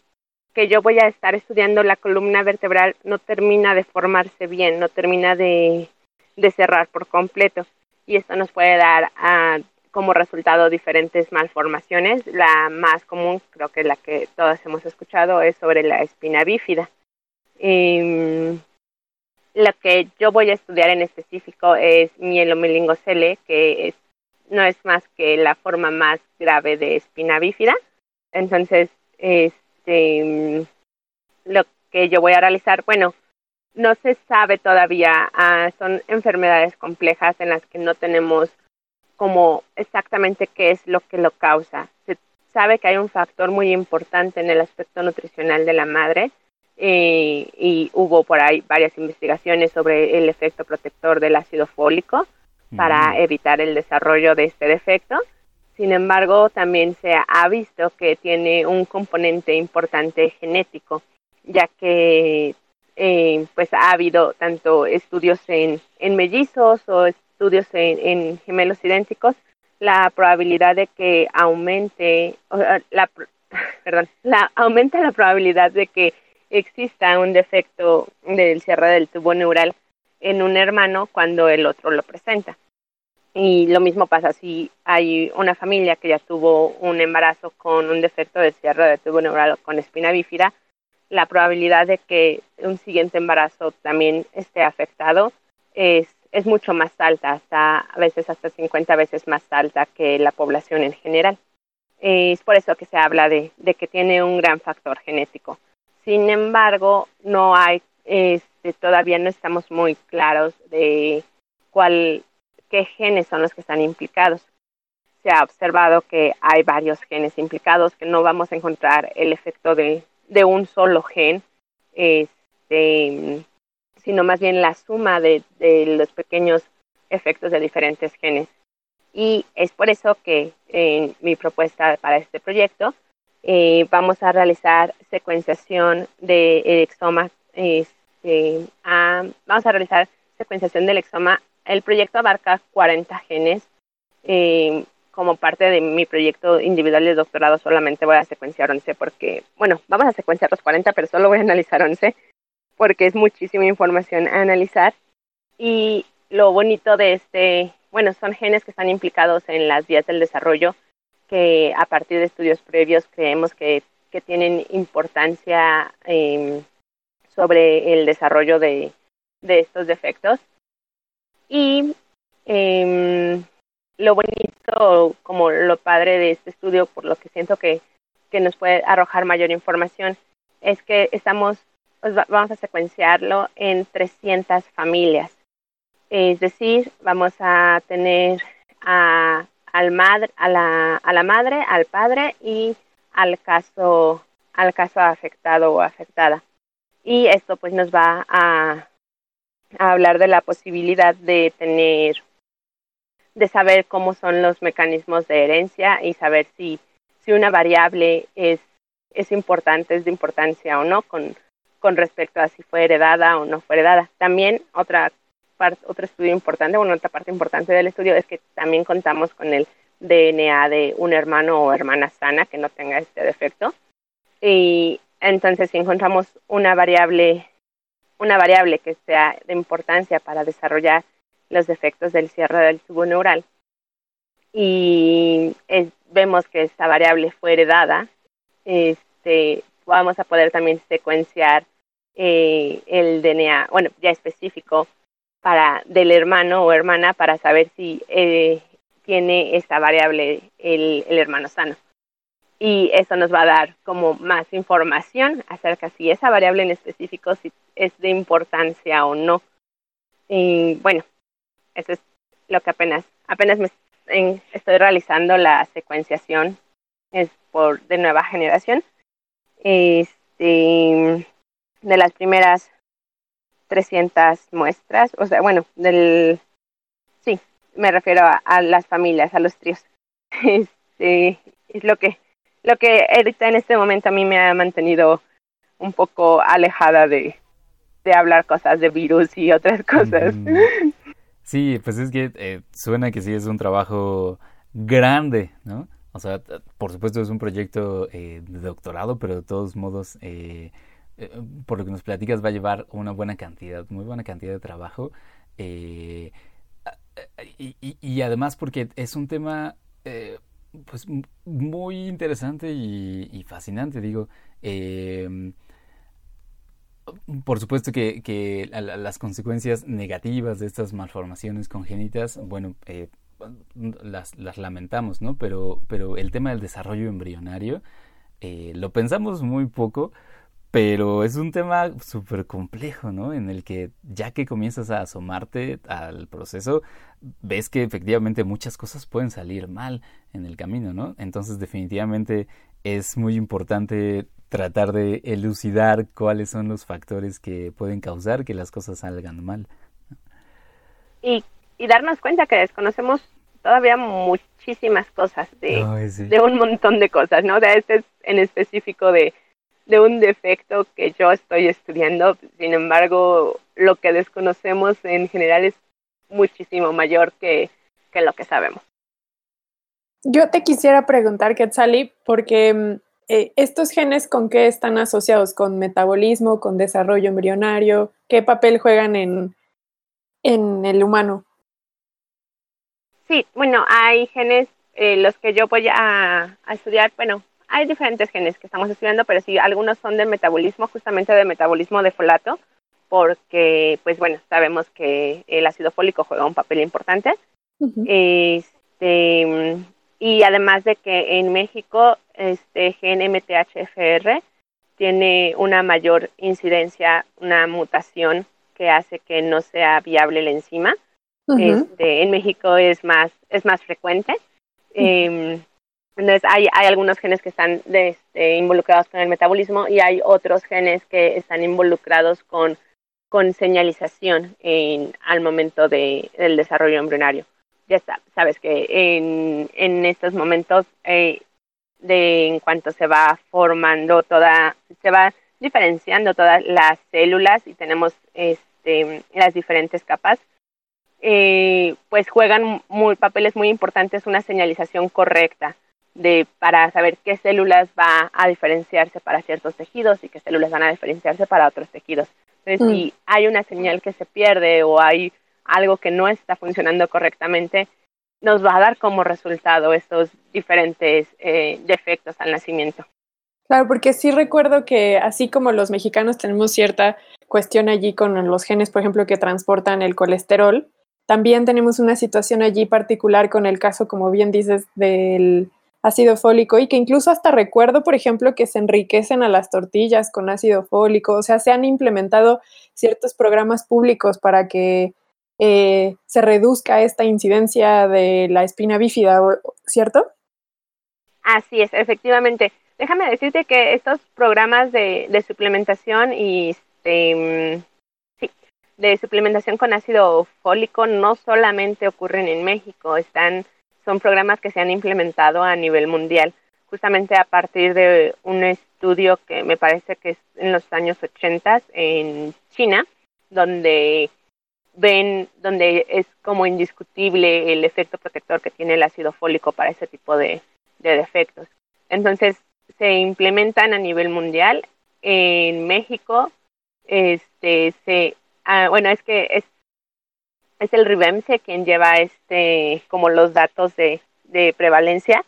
que yo voy a estar estudiando la columna vertebral no termina de formarse bien, no termina de, de cerrar por completo. Y esto nos puede dar a, como resultado diferentes malformaciones. La más común, creo que la que todas hemos escuchado, es sobre la espina bífida. Eh, lo que yo voy a estudiar en específico es mielomelingocele, que es, no es más que la forma más grave de espina bífida. Entonces, este, lo que yo voy a realizar, bueno, no se sabe todavía, ah, son enfermedades complejas en las que no tenemos como exactamente qué es lo que lo causa. Se sabe que hay un factor muy importante en el aspecto nutricional de la madre eh, y hubo por ahí varias investigaciones sobre el efecto protector del ácido fólico para evitar el desarrollo de este defecto. Sin embargo, también se ha visto que tiene un componente importante genético, ya que eh, pues ha habido tanto estudios en, en mellizos o estudios en, gemelos idénticos, la probabilidad de que aumente, la, <laughs> perdón, la, aumenta la probabilidad de que exista un defecto del cierre del tubo neural en un hermano cuando el otro lo presenta. Y lo mismo pasa si hay una familia que ya tuvo un embarazo con un defecto del cierre del tubo neural con espina bífida, la probabilidad de que un siguiente embarazo también esté afectado es es mucho más alta, hasta a veces hasta 50 veces más alta que la población en general. Es por eso que se habla de, de que tiene un gran factor genético. Sin embargo, no hay, este, todavía no estamos muy claros de cuál, qué genes son los que están implicados. Se ha observado que hay varios genes implicados, que no vamos a encontrar el efecto de, de un solo gen. Este, sino más bien la suma de, los pequeños efectos de diferentes genes. Y es por eso que en mi propuesta para este proyecto eh, vamos a realizar secuenciación de exoma. Este, vamos a realizar secuenciación del exoma. El proyecto abarca 40 genes. Eh, como parte de mi proyecto individual de doctorado solamente voy a secuenciar 11 porque, bueno, vamos a secuenciar los 40, pero solo voy a analizar 11 porque es muchísima información a analizar. Y lo bonito de este, bueno, son genes que están implicados en las vías del desarrollo, que a partir de estudios previos creemos que, que tienen importancia em, sobre el desarrollo de, de estos defectos. Y em, lo bonito, como lo padre de este estudio, por lo que siento que, que nos puede arrojar mayor información, es que estamos pues vamos a secuenciarlo en 300 familias. Es decir, vamos a tener a, al madre, a, la, a la madre, al padre y al caso, al caso afectado o afectada. Y esto pues nos va a, a hablar de la posibilidad de tener, de saber cómo son los mecanismos de herencia y saber si, si una variable es, es importante, es de importancia o no, con, con respecto a si fue heredada o no fue heredada. También otra parte, otro estudio importante, bueno, otra parte importante del estudio es que también contamos con el DNA de un hermano o hermana sana que no tenga este defecto. Y entonces si encontramos una variable, una variable que sea de importancia para desarrollar los defectos del cierre del tubo neural y vemos que esta variable fue heredada, este, vamos a poder también secuenciar eh, el DNA, bueno, ya específico para del hermano o hermana para saber si eh, tiene esta variable el, el, hermano sano. Y eso nos va a dar como más información acerca si esa variable en específico si es de importancia o no. Y bueno, eso es lo que apenas, apenas me estoy realizando la secuenciación es por de nueva generación este, de las primeras 300 muestras, o sea, bueno, del, sí, me refiero a, las familias, a los tríos. <laughs> Este, es lo que, lo que ahorita en este momento a mí me ha mantenido un poco alejada de, de hablar cosas de virus y otras cosas. Sí, pues es que eh, suena que sí es un trabajo grande, ¿no? O sea, por supuesto es un proyecto eh, de doctorado, pero de todos modos, eh, por lo que nos platicas, va a llevar una buena cantidad, muy buena cantidad de trabajo. Y, y, además porque es un tema pues muy interesante y, fascinante, digo. Eh, por supuesto que, las consecuencias negativas de estas malformaciones congénitas, bueno, eh, las, lamentamos, ¿no? Pero, pero el tema del desarrollo embrionario eh, lo pensamos muy poco, pero es un tema súper complejo, ¿no? En el que ya que comienzas a asomarte al proceso, ves que efectivamente muchas cosas pueden salir mal en el camino, ¿no? Entonces definitivamente es muy importante tratar de elucidar cuáles son los factores que pueden causar que las cosas salgan mal. Y, y darnos cuenta que desconocemos todavía muchísimas cosas de, de un montón de cosas, ¿no? O sea, este es en específico de, de un defecto que yo estoy estudiando, sin embargo, lo que desconocemos en general es muchísimo mayor que, que lo que sabemos. Yo te quisiera preguntar, Quetzali, porque mm, eh, ¿estos genes con qué están asociados? ¿Con metabolismo, con desarrollo embrionario? ¿Qué papel juegan en, en el humano? Sí, bueno, hay genes, eh, los que yo voy a, estudiar, bueno, hay diferentes genes que estamos estudiando, pero sí, algunos son de metabolismo, justamente de metabolismo de folato, porque, pues bueno, sabemos que el ácido fólico juega un papel importante. Este, y además de que en México este gen MTHFR tiene una mayor incidencia, una mutación que hace que no sea viable la enzima. este, en México es más, es más frecuente. Em, entonces hay, algunos genes que están este, involucrados con el metabolismo y hay otros genes que están involucrados con, con señalización en, al momento de, del desarrollo embrionario. Ya está, sabes que en, en estos momentos, eh, de en cuanto se va formando toda, se va diferenciando todas las células y tenemos este, las diferentes capas, eh, pues juegan muy, papeles muy importantes una señalización correcta de para saber qué células va a diferenciarse para ciertos tejidos y qué células van a diferenciarse para otros tejidos. Entonces, mm. si hay una señal que se pierde o hay algo que no está funcionando correctamente, nos va a dar como resultado estos diferentes eh, defectos al nacimiento. Claro, porque sí recuerdo que así como los mexicanos tenemos cierta cuestión allí con los genes, por ejemplo, que transportan el colesterol, también tenemos una situación allí particular con el caso, como bien dices, del ácido fólico y que incluso hasta recuerdo, por ejemplo, que se enriquecen a las tortillas con ácido fólico, o sea, se han implementado ciertos programas públicos para que eh, se reduzca esta incidencia de la espina bífida, ¿cierto? Así es, efectivamente. Déjame decirte que estos programas de, suplementación y este, sí, de suplementación con ácido fólico no solamente ocurren en México, están, son programas que se han implementado a nivel mundial, justamente a partir de un estudio que me parece que es en los años 80 en China, donde ven donde es como indiscutible el efecto protector que tiene el ácido fólico para ese tipo de, defectos. Entonces, se implementan a nivel mundial. En México, este, se, ah, bueno, es que es, es el RIBEMSE quien lleva este, como los datos de, prevalencia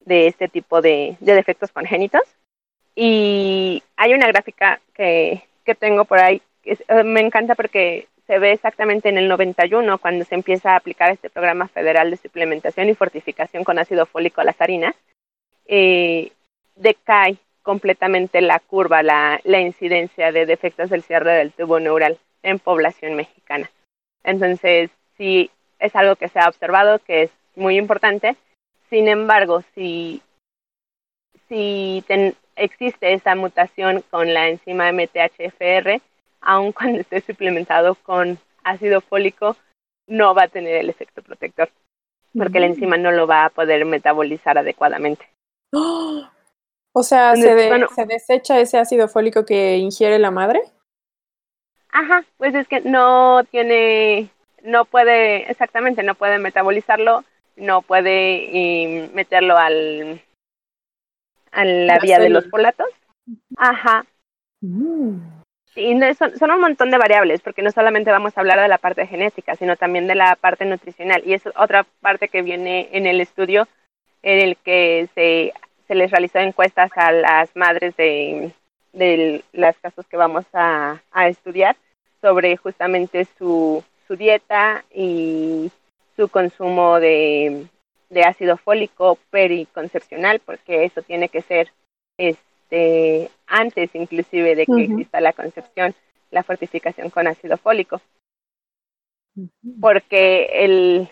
de este tipo de, de defectos congénitos. Y hay una gráfica que, que tengo por ahí, que me encanta porque se ve exactamente en el 91, cuando se empieza a aplicar este programa federal de suplementación y fortificación con ácido fólico a las harinas, eh, decae completamente la curva, la, la incidencia de defectos del cierre del tubo neural en población mexicana. Entonces, sí, es algo que se ha observado, que es muy importante. Sin embargo, si, si existe esa mutación con la enzima MTHFR, aun <laughs> cuando esté suplementado con ácido fólico, no va a tener el efecto protector, porque la enzima no lo va a poder metabolizar adecuadamente. <gasps> O sea, ¿se, ¿se desecha ese ácido fólico que ingiere la madre? Ajá, pues es que no tiene, no puede, exactamente, no puede metabolizarlo, no puede meterlo al a la, vía de los polatos. Ajá. Mm. Y son, son, un montón de variables, porque no solamente vamos a hablar de la parte genética, sino también de la parte nutricional. Y es otra parte que viene en el estudio en el que se, se les realizó encuestas a las madres de, de los casos que vamos a, a estudiar sobre justamente su, su dieta y su consumo de, de ácido fólico periconcepcional, porque eso tiene que ser este, antes inclusive de que exista la concepción, la fortificación con ácido fólico. Porque el,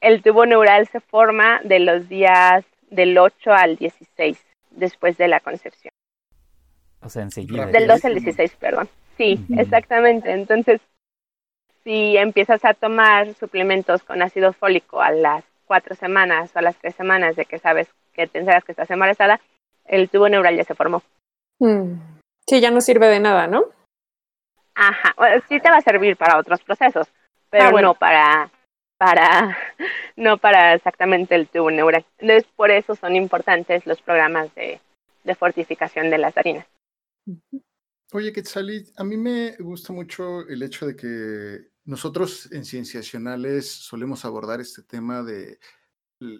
el tubo neural se forma de los días del 8 al 16 después de la concepción. O sea, enseguida. Del 12 al 16, perdón. Sí, exactamente. Entonces, si empiezas a tomar suplementos con ácido fólico a las cuatro semanas o a las tres semanas de que sabes que tendrás que estás embarazada, el tubo neural ya se formó. Mm. Sí, ya no sirve de nada, ¿no? Ajá, sí te va a servir para otros procesos, pero ah, no para, para, <laughs> no para exactamente el tubo neural. Entonces, por eso son importantes los programas de, de fortificación de las harinas. Oye, Quetzalit, a mí me gusta mucho el hecho de que nosotros en Cienciacionales solemos abordar este tema de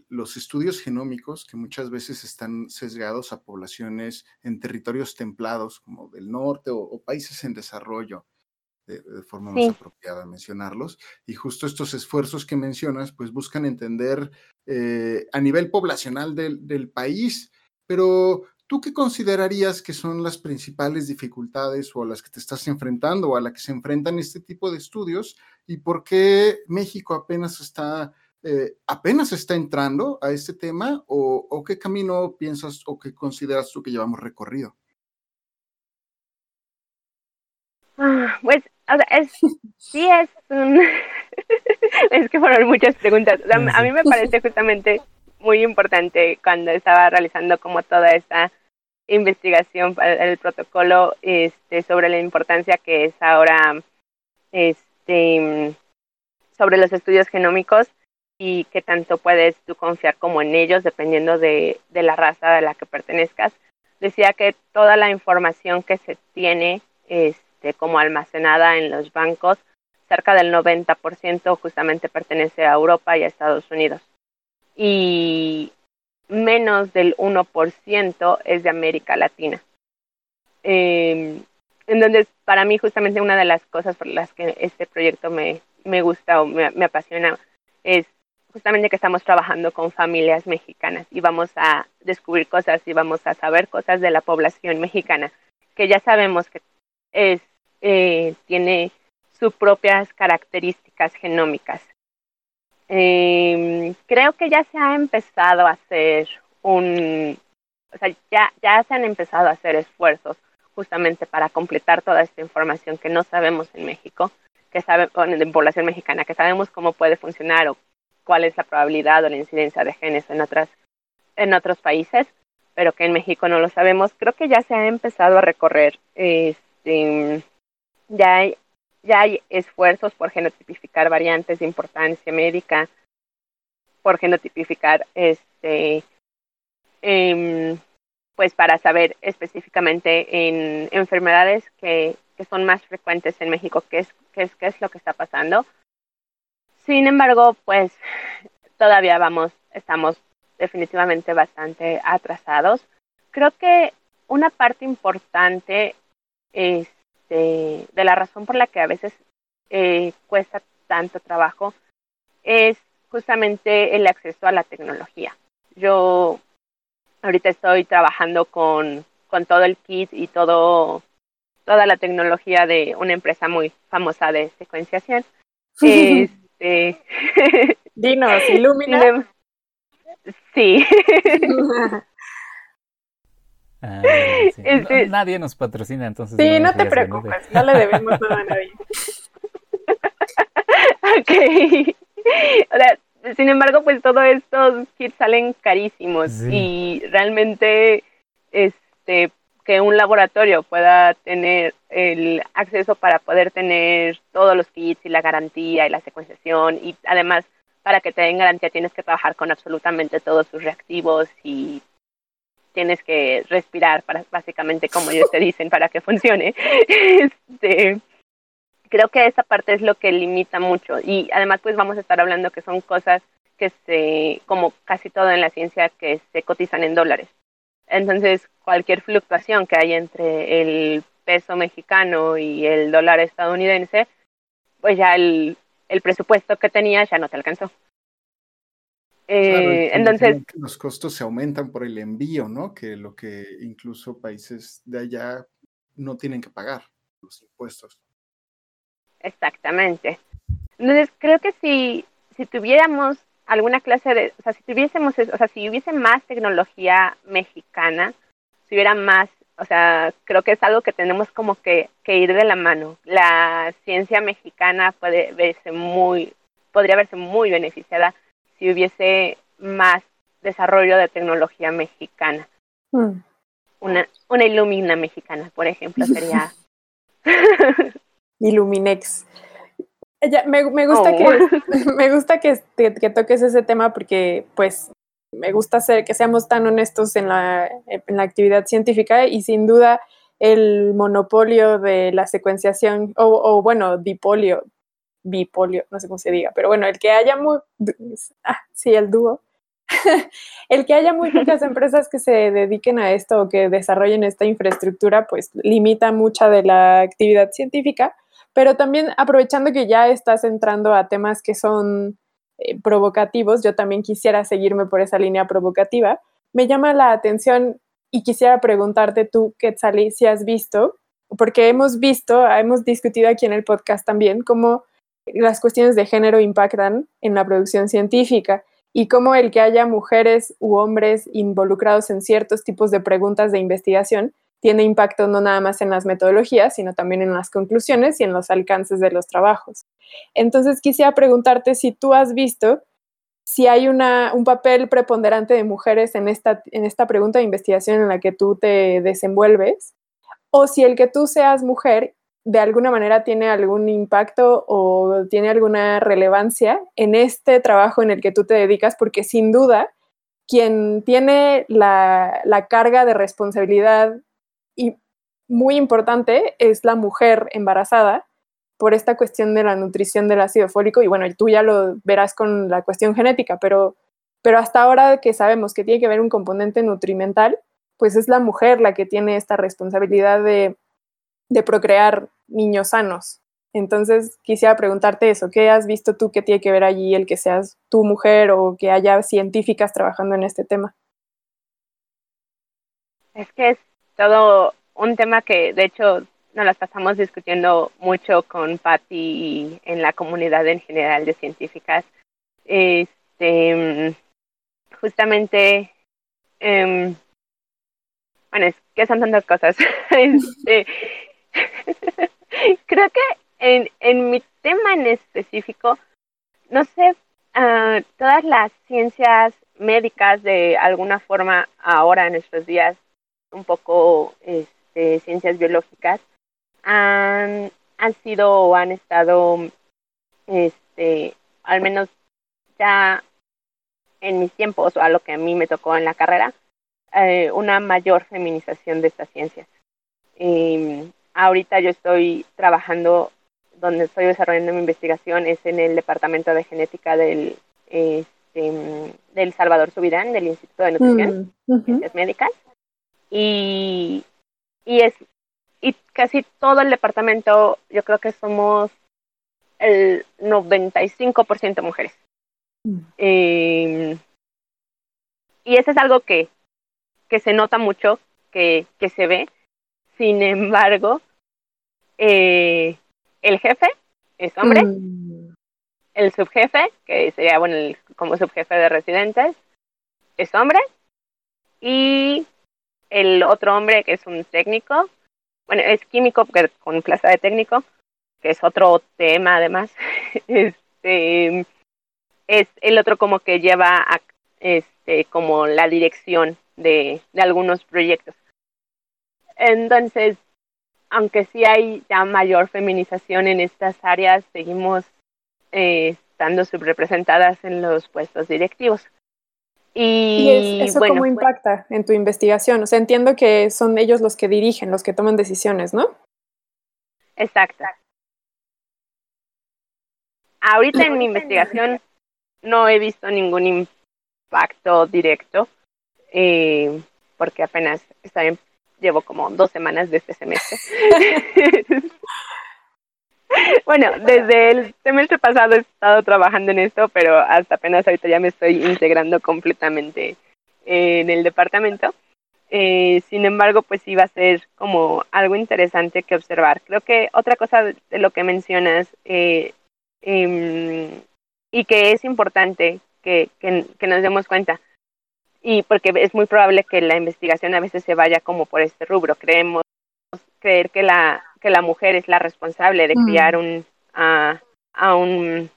los estudios genómicos que muchas veces están sesgados a poblaciones en territorios templados como del norte o, países en desarrollo, de, forma más apropiada mencionarlos. Y justo estos esfuerzos que mencionas, pues buscan entender eh, a nivel poblacional del, del país, pero ¿Tú qué considerarías que son las principales dificultades o a las que te estás enfrentando o a las que se enfrentan este tipo de estudios y por qué México apenas está, eh, apenas está entrando a este tema o, qué camino piensas o qué consideras tú que llevamos recorrido? Ah, pues, o sea, es, sí es un... <laughs> es que fueron muchas preguntas. a mí me parece justamente muy importante cuando estaba realizando como toda esta investigación para el protocolo este, sobre la importancia que es ahora este, sobre los estudios genómicos y qué tanto puedes tú confiar como en ellos dependiendo de, de la raza de la que pertenezcas. Decía que toda la información que se tiene este, como almacenada en los bancos, cerca del 90% justamente pertenece a Europa y a Estados Unidos. Y menos del 1% es de América Latina. Eh, entonces, para mí justamente una de las cosas por las que este proyecto me, me gusta o me, me apasiona es justamente que estamos trabajando con familias mexicanas y vamos a descubrir cosas y vamos a saber cosas de la población mexicana que ya sabemos que es eh, tiene sus propias características genómicas eh, creo que ya se ha empezado a hacer un, o sea, ya, ya se han empezado a hacer esfuerzos justamente para completar toda esta información que no sabemos en México, que sabe, en población mexicana, que sabemos cómo puede funcionar o cuál es la probabilidad o la incidencia de genes en otras, en otros países, pero que en México no lo sabemos. Creo que ya se ha empezado a recorrer, este, ya hay, ya hay esfuerzos por genotipificar variantes de importancia médica, por genotipificar este em, pues para saber específicamente en enfermedades que, que, son más frecuentes en México qué es, qué es qué es lo que está pasando. Sin embargo, pues todavía vamos, estamos definitivamente bastante atrasados. Creo que una parte importante es de, la razón por la que a veces eh, cuesta tanto trabajo es justamente el acceso a la tecnología. Yo ahorita estoy trabajando con, con todo el kit y todo toda la tecnología de una empresa muy famosa de secuenciación. este... <laughs> Dinos, Illumina. <laughs> Sí. <laughs> Ah, este, nadie nos patrocina, entonces. Sí, no, te preocupes, no le debemos nada a nadie. ok. O sea, sin embargo, pues todos estos kits salen carísimos y realmente, este, que un laboratorio pueda tener el acceso para poder tener todos los kits y la garantía y la secuenciación y además para que te den garantía tienes que trabajar con absolutamente todos sus reactivos y tienes que respirar para básicamente como ellos te dicen para que funcione. <laughs> Este, creo que esa parte es lo que limita mucho y además pues vamos a estar hablando que son cosas que se como casi todo en la ciencia que se cotizan en dólares. Entonces, cualquier fluctuación que hay entre el peso mexicano y el dólar estadounidense, pues ya el, el presupuesto que tenía ya no te alcanzó. Eh, entonces, los costos se aumentan por el envío, ¿no? Que lo que incluso países de allá no tienen que pagar los impuestos. Exactamente. Entonces, creo que si, si tuviéramos alguna clase de, o sea, si tuviésemos, o sea, si hubiese más tecnología mexicana, si hubiera más, o sea, creo que es algo que tenemos como que, que ir de la mano. La ciencia mexicana puede verse muy, podría verse muy beneficiada si hubiese más desarrollo de tecnología mexicana. Mm. Una, una Illumina mexicana, por ejemplo, sería. <laughs> Illuminex me, me, gusta que, oh. <laughs> me gusta que, que, toques ese tema porque, pues, me gusta ser, que seamos tan honestos en la, en la actividad científica y sin duda el monopolio de la secuenciación, o, o, bueno, dipolio, bipolio, no sé cómo se diga, pero bueno, el que haya muy, ah, sí, el dúo, <laughs> el que haya muy pocas <laughs> empresas que se dediquen a esto o que desarrollen esta infraestructura, pues limita mucha de la actividad científica pero también aprovechando que ya estás entrando a temas que son eh, provocativos, yo también quisiera seguirme por esa línea provocativa. Me llama la atención y quisiera preguntarte tú, Quetzalí, si has visto, porque hemos visto, hemos discutido aquí en el podcast también cómo las cuestiones de género impactan en la producción científica y cómo el que haya mujeres u hombres involucrados en ciertos tipos de preguntas de investigación tiene impacto no nada más en las metodologías, sino también en las conclusiones y en los alcances de los trabajos. Entonces, quisiera preguntarte si tú has visto si hay una, un papel preponderante de mujeres en esta, en esta pregunta de investigación en la que tú te desenvuelves, o si el que tú seas mujer de alguna manera tiene algún impacto o tiene alguna relevancia en este trabajo en el que tú te dedicas, porque sin duda quien tiene la, la carga de responsabilidad y muy importante es la mujer embarazada por esta cuestión de la nutrición del ácido fólico y bueno, tú ya lo verás con la cuestión genética, pero, pero hasta ahora que sabemos que tiene que haber un componente nutrimental, pues es la mujer la que tiene esta responsabilidad de, de procrear niños sanos. Entonces quisiera preguntarte eso, ¿qué has visto tú que tiene que ver allí el que seas tu mujer o que haya científicas trabajando en este tema? Es que es todo un tema que de hecho nos las pasamos discutiendo mucho con Patty y en la comunidad en general de científicas. Este, justamente, em, bueno, es que son tantas cosas. <laughs> este, <laughs> creo que en, en mi tema en específico, no sé, uh, todas las ciencias médicas de alguna forma ahora en estos días un poco este, ciencias biológicas han, han sido o han estado, este, al menos ya en mis tiempos o a lo que a mí me tocó en la carrera, eh, una mayor feminización de estas ciencias. Ahorita yo estoy trabajando, donde estoy desarrollando mi investigación es en el Departamento de Genética del, este, del Salvador Subirán, del Instituto de Nutrición y mm, Ciencias Médicas. Y, y es y casi todo el departamento yo creo que somos el 95% mujeres. Mm. eh, y eso es algo que, que se nota mucho que, que se ve sin embargo eh, el jefe es hombre mm. el subjefe que sería bueno como subjefe de residentes es hombre y el otro hombre que es un técnico, bueno, es químico con plaza de técnico, que es otro tema además, <laughs> este, es el otro como que lleva a, este, como la dirección de, de algunos proyectos. Entonces, aunque sí hay ya mayor feminización en estas áreas, seguimos eh, estando subrepresentadas en los puestos directivos. Y, eso cómo pues impacta en tu investigación? O sea, entiendo que son ellos los que dirigen, los que toman decisiones, ¿no? Exacto. Ahorita en mi investigación no he visto ningún impacto directo, eh, porque apenas está llevo como dos semanas de este semestre. <laughs> bueno, desde el semestre pasado he estado trabajando en esto, pero hasta apenas ahorita ya me estoy integrando completamente en el departamento. Eh, sin embargo, pues sí va a ser como algo interesante que observar. Creo que otra cosa de lo que mencionas eh, em, y que es importante que, que nos demos cuenta, y porque es muy probable que la investigación a veces se vaya como por este rubro. Creemos creer que la que la mujer es la responsable de criar un a, a un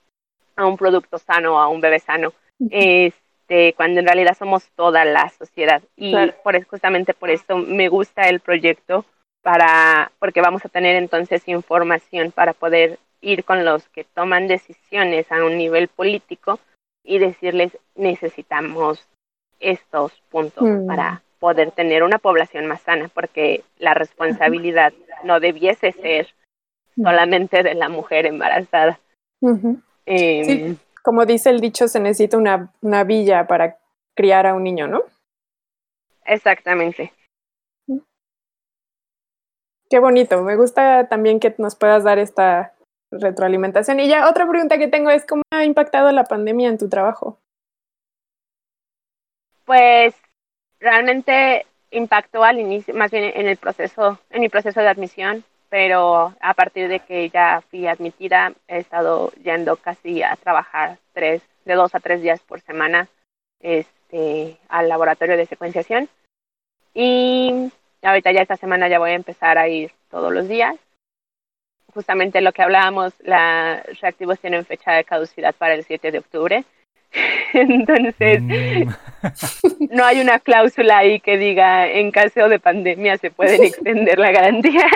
a un producto sano, a un bebé sano. Este, cuando en realidad somos toda la sociedad y por justamente por esto me gusta el proyecto para porque vamos a tener entonces información para poder ir con los que toman decisiones a un nivel político y decirles necesitamos estos puntos mm. para poder tener una población más sana, porque la responsabilidad no debiese ser solamente de la mujer embarazada. Em, como dice el dicho, se necesita una, una villa para criar a un niño, ¿no? Exactamente. Qué bonito. Me gusta también que nos puedas dar esta retroalimentación. Y ya otra pregunta que tengo es, ¿cómo ha impactado la pandemia en tu trabajo? Pues realmente impactó al inicio, más bien en el proceso, en mi proceso de admisión, pero a partir de que ya fui admitida, he estado yendo casi a trabajar tres, de dos a tres días por semana este, al laboratorio de secuenciación. Y ahorita ya esta semana ya voy a empezar a ir todos los días. Justamente lo que hablábamos, los reactivos tienen fecha de caducidad para el 7 de octubre. <laughs> Entonces, mm. <laughs> no hay una cláusula ahí que diga en caso de pandemia se pueden <laughs> extender la garantía.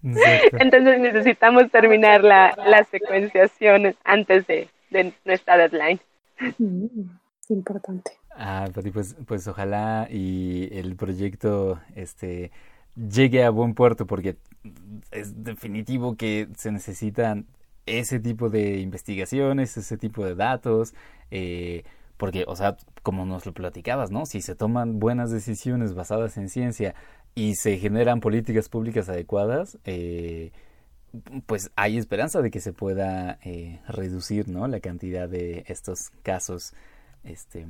Entonces necesitamos terminar la, la secuenciación antes de, de nuestra deadline. Mm, importante. Ah, pues, pues ojalá y el proyecto este llegue a buen puerto porque es definitivo que se necesitan ese tipo de investigaciones, ese tipo de datos, eh, porque, o sea, como nos lo platicabas, ¿no? Si se toman buenas decisiones basadas en ciencia y se generan políticas públicas adecuadas, eh, pues hay esperanza de que se pueda eh, reducir, ¿no? La cantidad de estos casos, este,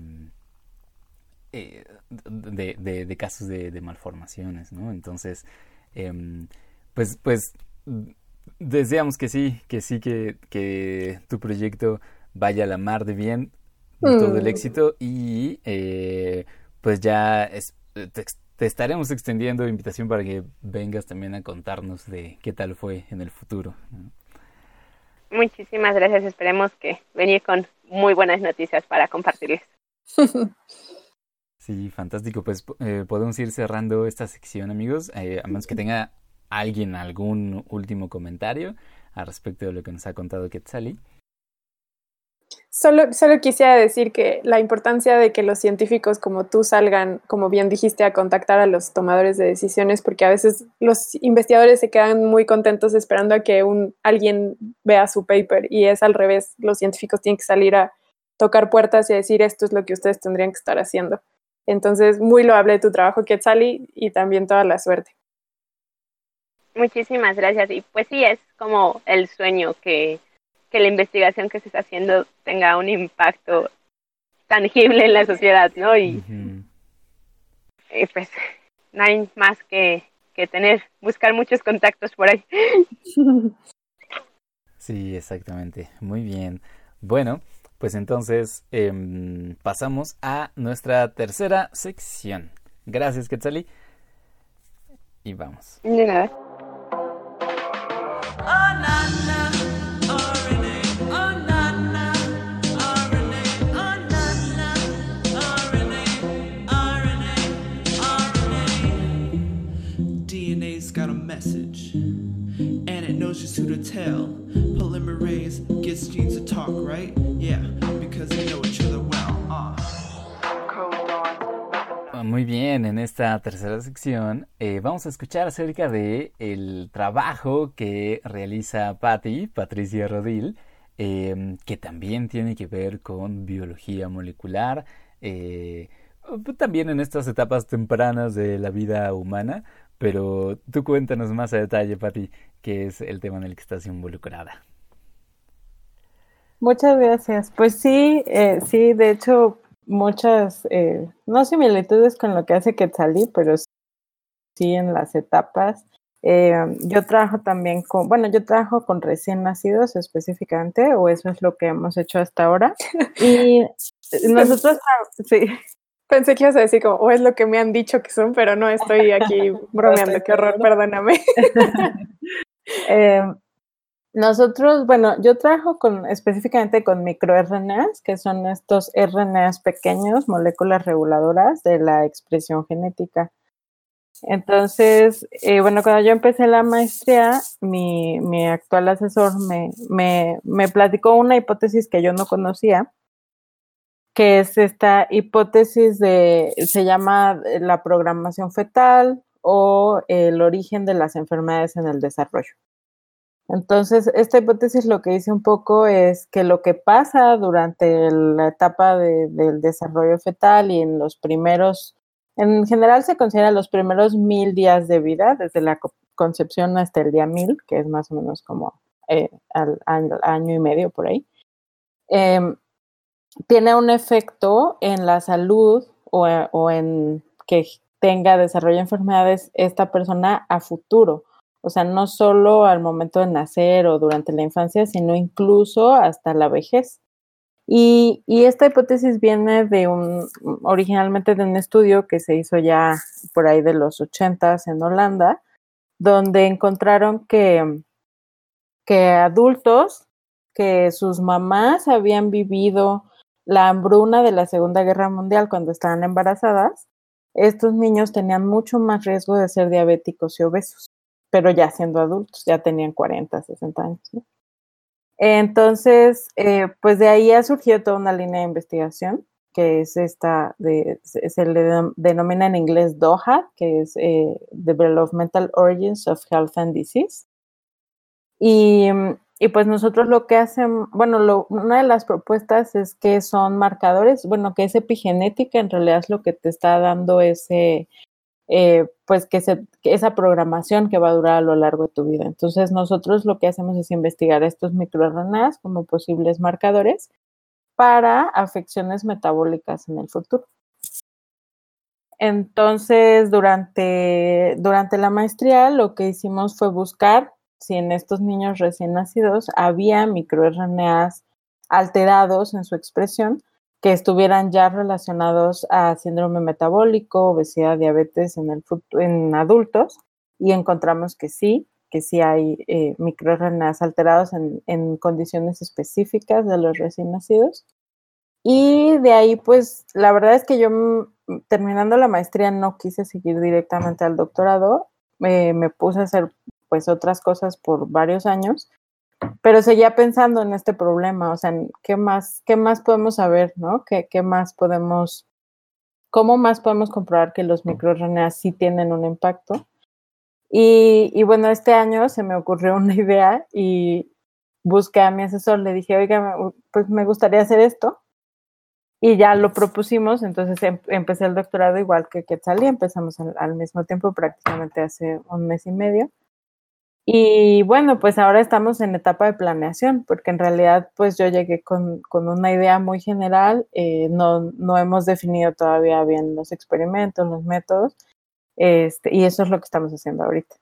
de, de, casos de, de, malformaciones, ¿no? Entonces, em, pues, pues deseamos que sí, que sí, que, que tu proyecto vaya a la mar de bien, todo el mm. éxito y eh, pues ya te, estaremos extendiendo invitación para que vengas también a contarnos de qué tal fue en el futuro. Muchísimas gracias, esperemos que venir con muy buenas noticias para compartirles. <laughs> Sí, fantástico. Pues eh, podemos ir cerrando esta sección, amigos, eh, a menos que tenga alguien algún último comentario al respecto de lo que nos ha contado Quetzali. Solo, solo quisiera decir que la importancia de que los científicos como tú salgan, como bien dijiste, a contactar a los tomadores de decisiones, porque a veces los investigadores se quedan muy contentos esperando a que un, alguien vea su paper y es al revés, los científicos tienen que salir a tocar puertas y decir esto es lo que ustedes tendrían que estar haciendo. Entonces, muy loable tu trabajo, Quetzali, y también toda la suerte. Muchísimas gracias. Y pues sí, es como el sueño que, que la investigación que se está haciendo tenga un impacto tangible en la sociedad, ¿no? Y, pues no hay más que, que tener, buscar muchos contactos por ahí. <laughs> Sí, exactamente. Muy bien. Bueno, pues entonces eh, pasamos a nuestra tercera sección. Gracias, Quetzali. Y vamos. De nada. Muy bien, en esta tercera sección eh, vamos a escuchar acerca de el trabajo que realiza Patty, Patricia Rodil, eh, que también tiene que ver con biología molecular, eh, también en estas etapas tempranas de la vida humana, pero tú cuéntanos más a detalle, Patti, qué es el tema en el que estás involucrada. Muchas gracias. Pues sí, eh, sí, de hecho, muchas, eh, no similitudes con lo que hace Quetzalí, pero sí en las etapas. Eh, yo trabajo también con, bueno, yo trabajo con recién nacidos específicamente, o eso es lo que hemos hecho hasta ahora. <laughs> Y nosotros, sí. Pensé que ibas a decir como, o es lo que me han dicho que son, pero no estoy aquí <laughs> bromeando, qué horror, perdóname. <laughs> eh, nosotros, bueno, yo trabajo con, específicamente con microRNAs, que son estos RNAs pequeños, moléculas reguladoras de la expresión genética. Entonces, eh, bueno, cuando yo empecé la maestría, mi, mi actual asesor me, me, me platicó una hipótesis que yo no conocía, que es esta hipótesis de, se llama la programación fetal o el origen de las enfermedades en el desarrollo. Entonces, esta hipótesis lo que dice un poco es que lo que pasa durante la etapa de, del desarrollo fetal y en los primeros, en general se considera los primeros mil días de vida, desde la concepción hasta el día mil, que es más o menos como eh, al, año y medio por ahí. Eh, tiene un efecto en la salud o, o, en que tenga desarrollo de enfermedades esta persona a futuro. O sea, no solo al momento de nacer o durante la infancia, sino incluso hasta la vejez. Y, y esta hipótesis viene de un, originalmente de un estudio que se hizo ya por ahí de los ochentas en Holanda, donde encontraron que, que adultos que sus mamás habían vivido la hambruna de la Segunda Guerra Mundial cuando estaban embarazadas, estos niños tenían mucho más riesgo de ser diabéticos y obesos, pero ya siendo adultos, ya tenían 40, 60 años. Entonces, eh, pues de ahí ha surgido toda una línea de investigación, que es esta, se le denomina en inglés DOHA, que es eh, Developmental Origins of Health and Disease. Y y pues nosotros lo que hacemos, bueno, una de las propuestas es que son marcadores, bueno, que es epigenética, en realidad es lo que te está dando ese, eh, pues que esa programación que va a durar a lo largo de tu vida. Entonces nosotros lo que hacemos es investigar estos microRNAs como posibles marcadores para afecciones metabólicas en el futuro. Entonces, durante, durante la maestría lo que hicimos fue buscar si en estos niños recién nacidos había microRNAs alterados en su expresión que estuvieran ya relacionados a síndrome metabólico, obesidad, diabetes en, el, en adultos y encontramos que sí, que sí hay eh, microRNAs alterados en, en, condiciones específicas de los recién nacidos. Y de ahí, pues, la verdad es que yo mm, terminando la maestría no quise seguir directamente al doctorado, eh, me puse a hacer pues otras cosas por varios años, pero seguía pensando en este problema, o sea, ¿qué más, qué más podemos saber, no? ¿Qué, qué más podemos, cómo más podemos comprobar que los microRNA sí tienen un impacto? Y, y, bueno, este año se me ocurrió una <laughs> idea y busqué a mi asesor, le dije, oiga, pues me gustaría hacer esto. Y ya lo propusimos, entonces em empecé el doctorado igual que Quetzalí, empezamos al, al mismo tiempo, prácticamente hace un mes y medio. Y bueno, pues ahora estamos en etapa de planeación, porque en realidad pues yo llegué con, con una idea muy general, eh, no, no, hemos definido todavía bien los experimentos, los métodos, este, y eso es lo que estamos haciendo ahorita.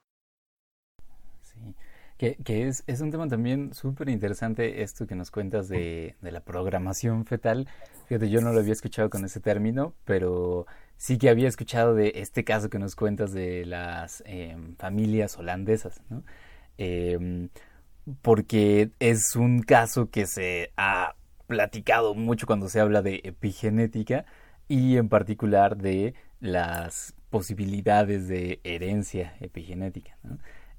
Que, es, es, un tema también súper interesante esto que nos cuentas de, de la programación fetal. Fíjate, yo no lo había escuchado con ese término, pero sí que había escuchado de este caso que nos cuentas de las eh, familias holandesas, ¿no? Eh, porque es un caso que se ha platicado mucho cuando se habla de epigenética y en particular de las posibilidades de herencia epigenética.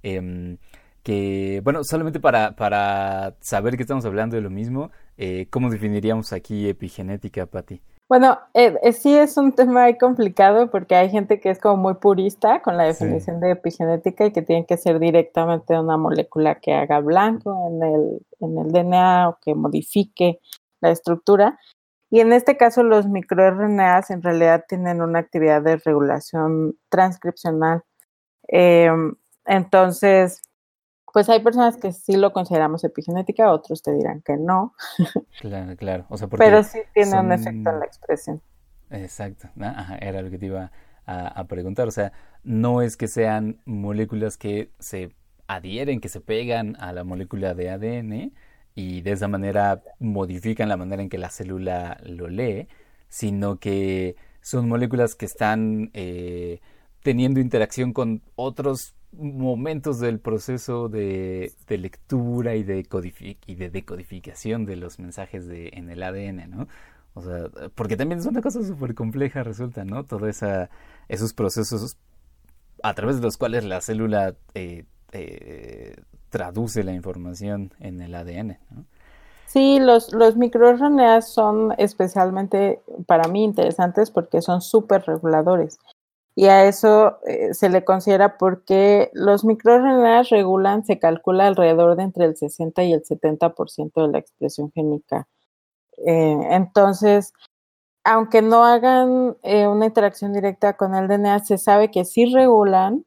Em, que, bueno, solamente para, para saber que estamos hablando de lo mismo, eh, ¿cómo definiríamos aquí epigenética, Patti? Bueno, eh, eh, sí es un tema complicado porque hay gente que es como muy purista con la definición de epigenética y que tiene que ser directamente una molécula que haga blanco en el, en el DNA o que modifique la estructura. Y en este caso los microRNAs en realidad tienen una actividad de regulación transcripcional. Em, entonces, pues hay personas que sí lo consideramos epigenética, otros te dirán que no. <laughs> Claro, claro. Pero sí tiene un efecto en la expresión. Exacto, era lo que te iba a, preguntar. O sea, no es que sean moléculas que se adhieren, que se pegan a la molécula de ADN y de esa manera modifican la manera en que la célula lo lee, sino que son moléculas que están eh, teniendo interacción con otros momentos del proceso de, lectura y de, decodificación de los mensajes en el ADN, ¿no? O sea, porque también es una cosa súper compleja resulta, ¿no? Todos esos procesos a través de los cuales la célula eh, eh, traduce la información en el ADN, ¿no? Sí, los, los microRNA son especialmente para mí interesantes porque son súper reguladores y a eso eh, se le considera porque los microRNA regulan, se calcula alrededor de entre el 60 y el 70% de la expresión génica. Eh, entonces, aunque no hagan eh, una interacción directa con el DNA, se sabe que sí regulan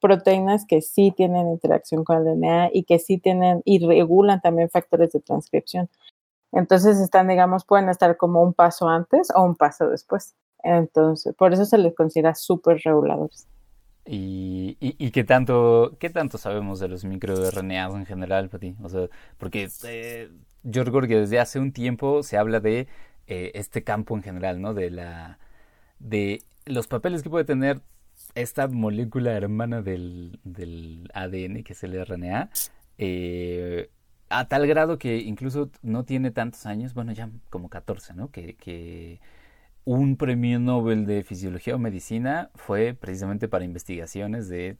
proteínas que sí tienen interacción con el DNA y que sí tienen y regulan también factores de transcripción. Entonces están, digamos, pueden estar como un paso antes o un paso después. Entonces, por eso se les considera súper reguladores. ¿Y, y, qué, tanto, qué tanto sabemos de los microRNAs en general, Pati? O sea, porque eh, yo recuerdo que desde hace un tiempo se habla de eh, este campo en general, ¿no? De, la, de los papeles que puede tener esta molécula hermana del, del ADN, que es el RNA, eh, a tal grado que incluso no tiene tantos años, bueno, ya como 14, ¿no? Que, que un premio Nobel de Fisiología o Medicina fue precisamente para investigaciones de,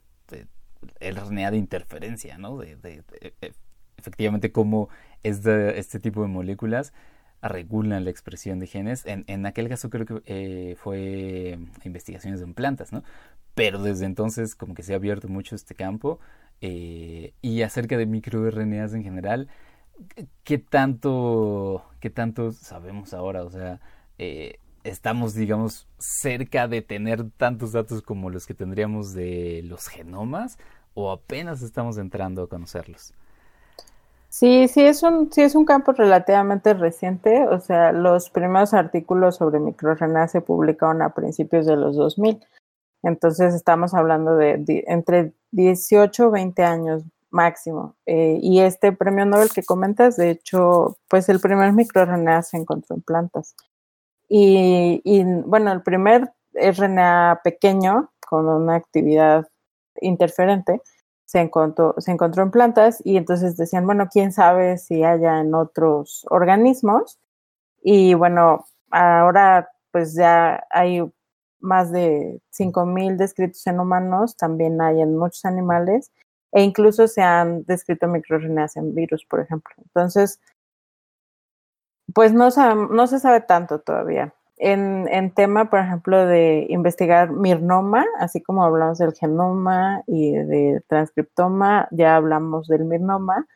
el RNA de interferencia, ¿no? De, e, efectivamente cómo este, este tipo de moléculas regulan la expresión de genes. En, en aquel caso creo que eh, fue investigaciones en plantas, ¿no? Pero desde entonces como que se ha abierto mucho este campo eh, y acerca de microRNAs en general, ¿qué tanto, qué tanto sabemos ahora? O sea, eh, estamos, digamos, cerca de tener tantos datos como los que tendríamos de los genomas o apenas estamos entrando a conocerlos? Sí, sí es un, sí es un campo relativamente reciente, o sea, los primeros artículos sobre microRNA se publicaron a principios de los 2000, entonces estamos hablando de, entre 18 o 20 años máximo. Eh, y este premio Nobel que comentas, de hecho, pues el primer microRNA se encontró en plantas. Y, bueno, el primer RNA pequeño con una actividad interferente se encontró, se encontró en plantas y entonces decían, bueno, quién sabe si haya en otros organismos. Y bueno, ahora pues ya hay más de 5.000 descritos en humanos, también hay en muchos animales e incluso se han descrito microRNAs en virus, por ejemplo. Entonces, pues no, no se sabe tanto todavía. En, en, tema, por ejemplo, de investigar mirnoma, así como hablamos del genoma y de transcriptoma, ya hablamos del mirnoma.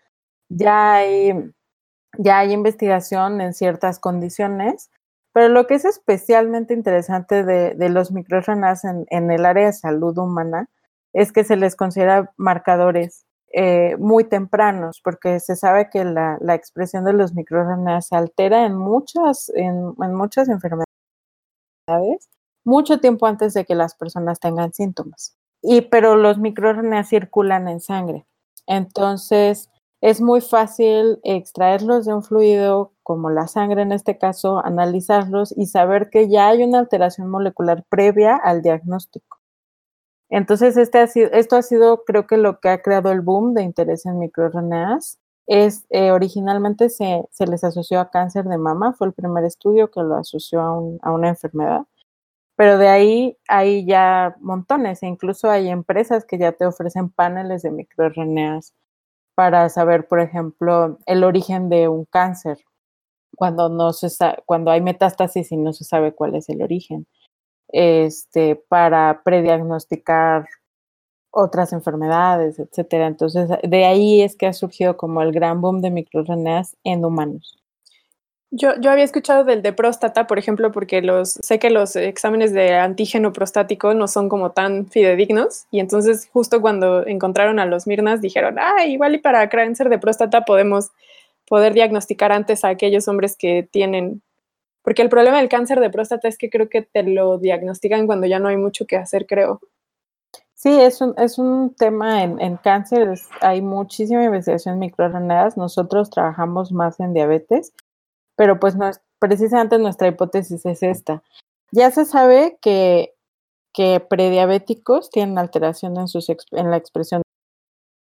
Ya hay, ya hay investigación en ciertas condiciones, pero lo que es especialmente interesante de, de los microRNAs en, en el área de salud humana es que se les considera marcadores eh, muy tempranos, porque se sabe que la, expresión de los microRNA se altera en muchas, en, muchas enfermedades mucho tiempo antes de que las personas tengan síntomas. Y, pero los microRNA circulan en sangre. Entonces, es muy fácil extraerlos de un fluido como la sangre en este caso, analizarlos y saber que ya hay una alteración molecular previa al diagnóstico. Entonces, este ha sido, esto ha sido, creo que lo que ha creado el boom de interés en microRNAs. Es, eh, originalmente se, se, les asoció a cáncer de mama, fue el primer estudio que lo asoció a, una enfermedad. Pero de ahí hay ya montones, e incluso hay empresas que ya te ofrecen paneles de microRNAs para saber, por ejemplo, el origen de un cáncer, cuando, no se cuando hay metástasis y no se sabe cuál es el origen, este, para prediagnosticar otras enfermedades, etcétera. Entonces, de ahí es que ha surgido como el gran boom de microRNAs en humanos. Yo, yo había escuchado del de próstata, por ejemplo, porque los, sé que los exámenes de antígeno prostático no son como tan fidedignos y entonces justo cuando encontraron a los Mirnas dijeron, ah, igual y para cáncer de próstata podemos poder diagnosticar antes a aquellos hombres que tienen, porque el problema del cáncer de próstata es que creo que te lo diagnostican cuando ya no hay mucho que hacer, creo. Sí, es un, es un tema en, en cáncer, hay muchísima investigación en microRNAs, nosotros trabajamos más en diabetes pero pues no, precisamente nuestra hipótesis es esta. Ya se sabe que, que prediabéticos tienen alteración en, sus, en la expresión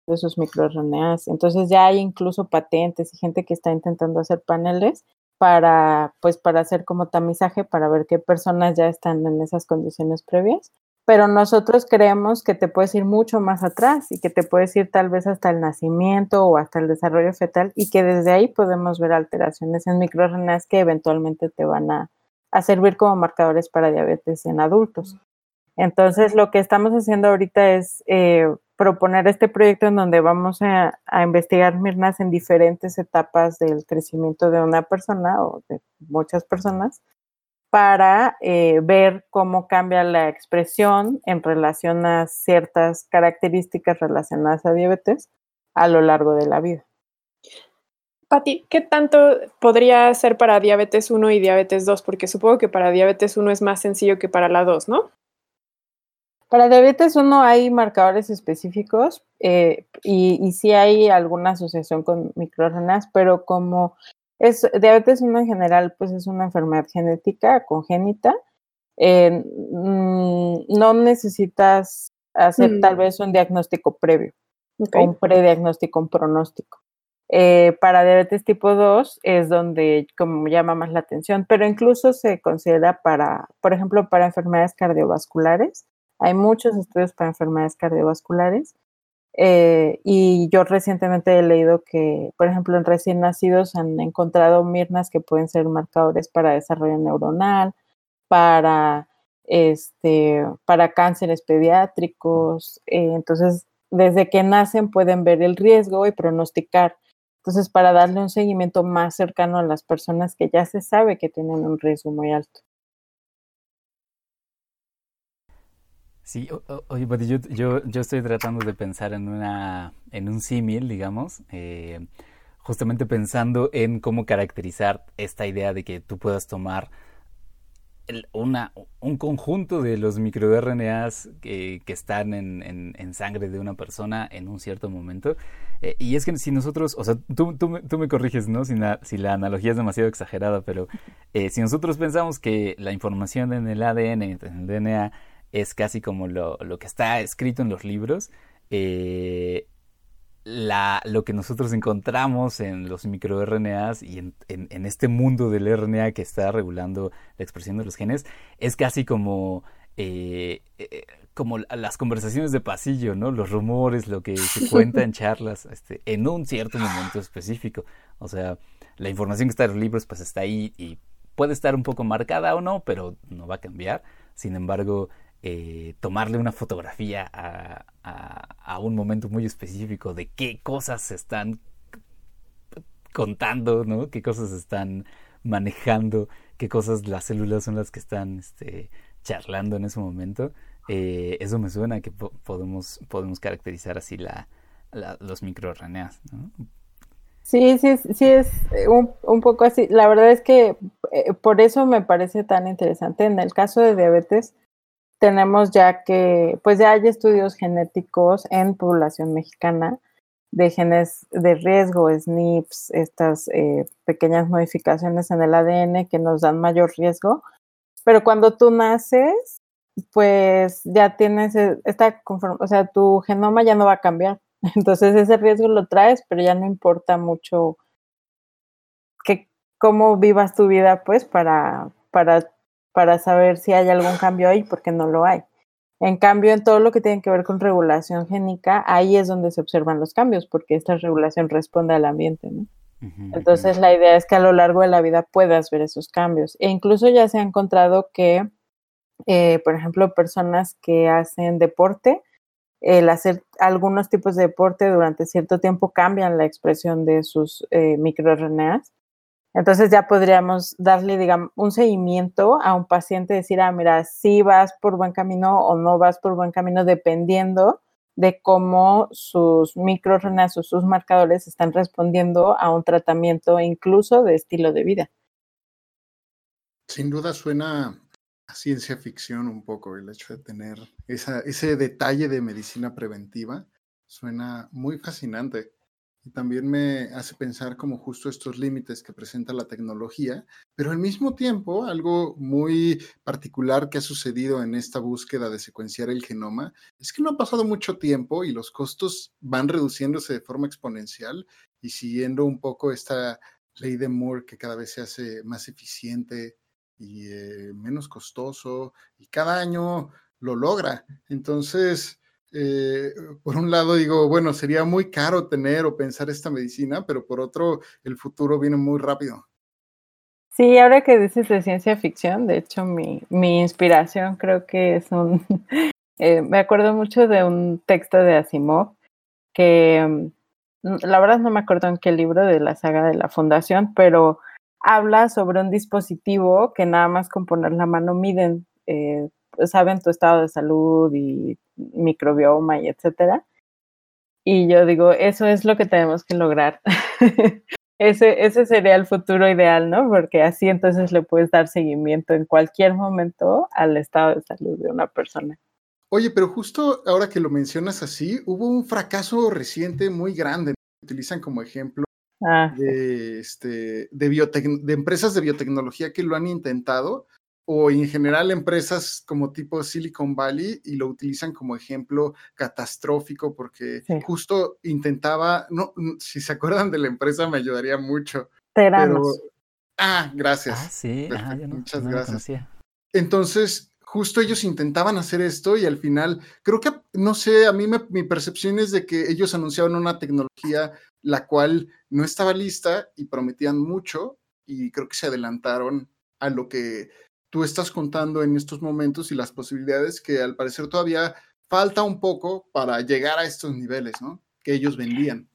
de sus microRNAs. Entonces ya hay incluso patentes y gente que está intentando hacer paneles para, pues, para hacer como tamizaje para ver qué personas ya están en esas condiciones previas pero nosotros creemos que te puedes ir mucho más atrás y que te puedes ir tal vez hasta el nacimiento o hasta el desarrollo fetal y que desde ahí podemos ver alteraciones en microRNAs que eventualmente te van a, servir como marcadores para diabetes en adultos. Entonces, lo que estamos haciendo ahorita es eh, proponer este proyecto en donde vamos a, investigar mirnas en diferentes etapas del crecimiento de una persona o de muchas personas para eh, ver cómo cambia la expresión en relación a ciertas características relacionadas a diabetes a lo largo de la vida. Pati, ¿qué tanto podría ser para diabetes 1 y diabetes 2? Porque supongo que para diabetes 1 es más sencillo que para la 2, ¿no? Para diabetes 1 hay marcadores específicos eh, y, y, sí hay alguna asociación con microRNAs, pero como es, diabetes 1 en general, pues es una enfermedad genética congénita. Eh, mm, no necesitas hacer tal mm. vez un diagnóstico previo o un prediagnóstico, un pronóstico. Eh, para diabetes tipo 2 es donde como llama más la atención, pero incluso se considera para, por ejemplo, para enfermedades cardiovasculares. Hay muchos estudios para enfermedades cardiovasculares eh, y yo recientemente he leído que, por ejemplo, en recién nacidos han encontrado mirnas que pueden ser marcadores para desarrollo neuronal, para, este, para cánceres pediátricos. Eh, entonces, desde que nacen pueden ver el riesgo y pronosticar. Entonces, para darle un seguimiento más cercano a las personas que ya se sabe que tienen un riesgo muy alto. Sí, oye, yo, yo, yo, estoy tratando de pensar en, una, en un símil, digamos, eh, justamente pensando en cómo caracterizar esta idea de que tú puedas tomar una, un conjunto de los microRNAs que, que están en, en, sangre de una persona en un cierto momento. Eh, y es que si nosotros, o sea, tú, tú, tú me corriges, ¿no? Si la, si la, analogía es demasiado exagerada, pero eh, si nosotros pensamos que la información en el ADN, en el DNA, es casi como lo, lo que está escrito en los libros. Eh, la, lo que nosotros encontramos en los microRNAs y en, en, este mundo del RNA que está regulando la expresión de los genes es casi como, eh, eh, como las conversaciones de pasillo, ¿no? Los rumores, lo que se cuenta en <laughs> charlas este, en un cierto momento específico. O sea, la información que está en los libros pues está ahí y puede estar un poco marcada o no, pero no va a cambiar. Sin embargo, eh, tomarle una fotografía a, un momento muy específico de qué cosas se están contando, ¿no? Qué cosas están manejando, qué cosas las células son las que están este, charlando en ese momento. Eh, eso me suena que podemos, podemos caracterizar así la, los microRNAs. Sí, sí, sí es un, un, poco así. La verdad es que eh, por eso me parece tan interesante. En el caso de diabetes, tenemos ya que, pues ya hay estudios genéticos en población mexicana de genes de riesgo, SNPs, estas eh, pequeñas modificaciones en el ADN que nos dan mayor riesgo. Pero cuando tú naces, pues ya tienes e, esta o sea, tu genoma ya no va a cambiar. <laughs> Entonces ese riesgo lo traes, pero ya no importa mucho que cómo vivas tu vida, pues, para, para para saber si hay algún cambio ahí, porque no lo hay. En cambio, en todo lo que tiene que ver con regulación génica, ahí es donde se observan los cambios, porque esta regulación responde al ambiente, ¿no? Entonces, la idea es que a lo largo de la vida puedas ver esos cambios. E incluso ya se ha encontrado que, eh, por ejemplo, personas que hacen deporte, el hacer algunos tipos de deporte durante cierto tiempo cambian la expresión de sus eh, microRNAs entonces ya podríamos darle, digamos, un seguimiento a un paciente, decir, ah, mira, si vas por buen camino o no vas por buen camino, dependiendo de cómo sus microRNAs o sus marcadores están respondiendo a un tratamiento incluso de estilo de vida. Sin duda suena a ciencia ficción un poco el hecho de tener ese detalle de medicina preventiva. Suena muy fascinante. Y también me hace pensar como justo estos límites que presenta la tecnología, pero al mismo tiempo algo muy particular que ha sucedido en esta búsqueda de secuenciar el genoma es que no ha pasado mucho tiempo y los costos van reduciéndose de forma exponencial y siguiendo un poco esta ley de Moore que cada vez se hace más eficiente y eh, menos costoso y cada año lo logra. Entonces, eh, por un lado digo, bueno, sería muy caro tener o pensar esta medicina, pero por otro, el futuro viene muy rápido. Sí, ahora que dices de ciencia ficción, de hecho mi, mi inspiración creo que es un, <laughs> eh, me acuerdo mucho de un texto de Asimov que mm, la verdad no me acuerdo en qué libro de la saga de la fundación, pero habla sobre un dispositivo que nada más con poner la mano miden eh, saben tu estado de salud y microbioma y etcétera. Y yo digo, eso es lo que tenemos que lograr. <laughs> ese, ese sería el futuro ideal, ¿no? Porque así entonces le puedes dar seguimiento en cualquier momento al estado de salud de una persona. Oye, pero justo ahora que lo mencionas así, hubo un fracaso reciente muy grande. Utilizan como ejemplo ah, de, este, de, de empresas de biotecnología que lo han intentado o en general empresas como tipo Silicon Valley y lo utilizan como ejemplo catastrófico porque justo intentaba, no, si se acuerdan de la empresa me ayudaría mucho. Pero, ah, gracias. Ah, sí, ah, muchas gracias. Entonces, justo ellos intentaban hacer esto y al final, creo que, no sé, a mí mi percepción es de que ellos anunciaban una tecnología la cual no estaba lista y prometían mucho y creo que se adelantaron a lo que tú estás contando en estos momentos y las posibilidades que al parecer todavía falta un poco para llegar a estos niveles, ¿no? Que ellos vendían.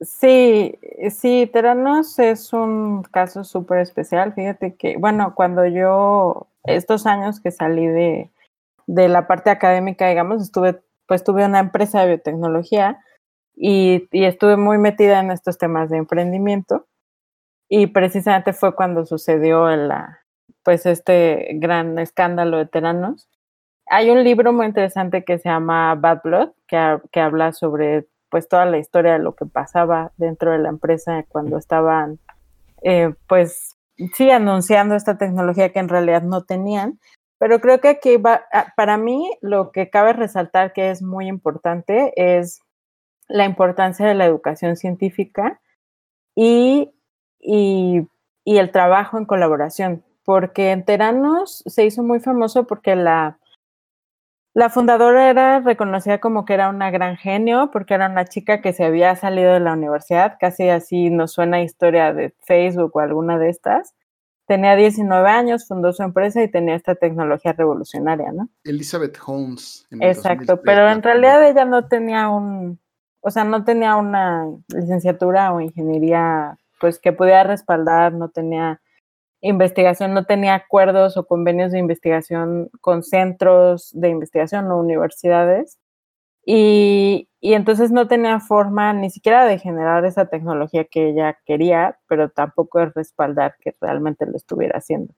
Sí, sí, Teranos es un caso súper especial. Fíjate que, bueno, cuando yo, estos años que salí de, de la parte académica, digamos, estuve, pues tuve una empresa de biotecnología y, y estuve muy metida en estos temas de emprendimiento. Y precisamente fue cuando sucedió la, pues este gran escándalo de Teranos. Hay un libro muy interesante que se llama Bad Blood, que, que habla sobre pues toda la historia de lo que pasaba dentro de la empresa cuando estaban eh, pues sí anunciando esta tecnología que en realidad no tenían. Pero creo que aquí va, ah, para mí lo que cabe resaltar que es muy importante es la importancia de la educación científica y, y, y el trabajo en colaboración porque en Teranos se hizo muy famoso porque la, la fundadora era reconocida como que era una gran genio, porque era una chica que se había salido de la universidad, casi así nos suena historia de Facebook o alguna de estas. Tenía 19 años, fundó su empresa y tenía esta tecnología revolucionaria, ¿no? Elizabeth Holmes. Exacto, pero en realidad ella no tenía un, o sea, no tenía una licenciatura o ingeniería, pues que pudiera respaldar, no tenía investigación no tenía acuerdos o convenios de investigación con centros de investigación o universidades. Y, entonces no tenía forma ni siquiera de generar esa tecnología que ella quería, pero tampoco de respaldar que realmente lo estuviera haciendo.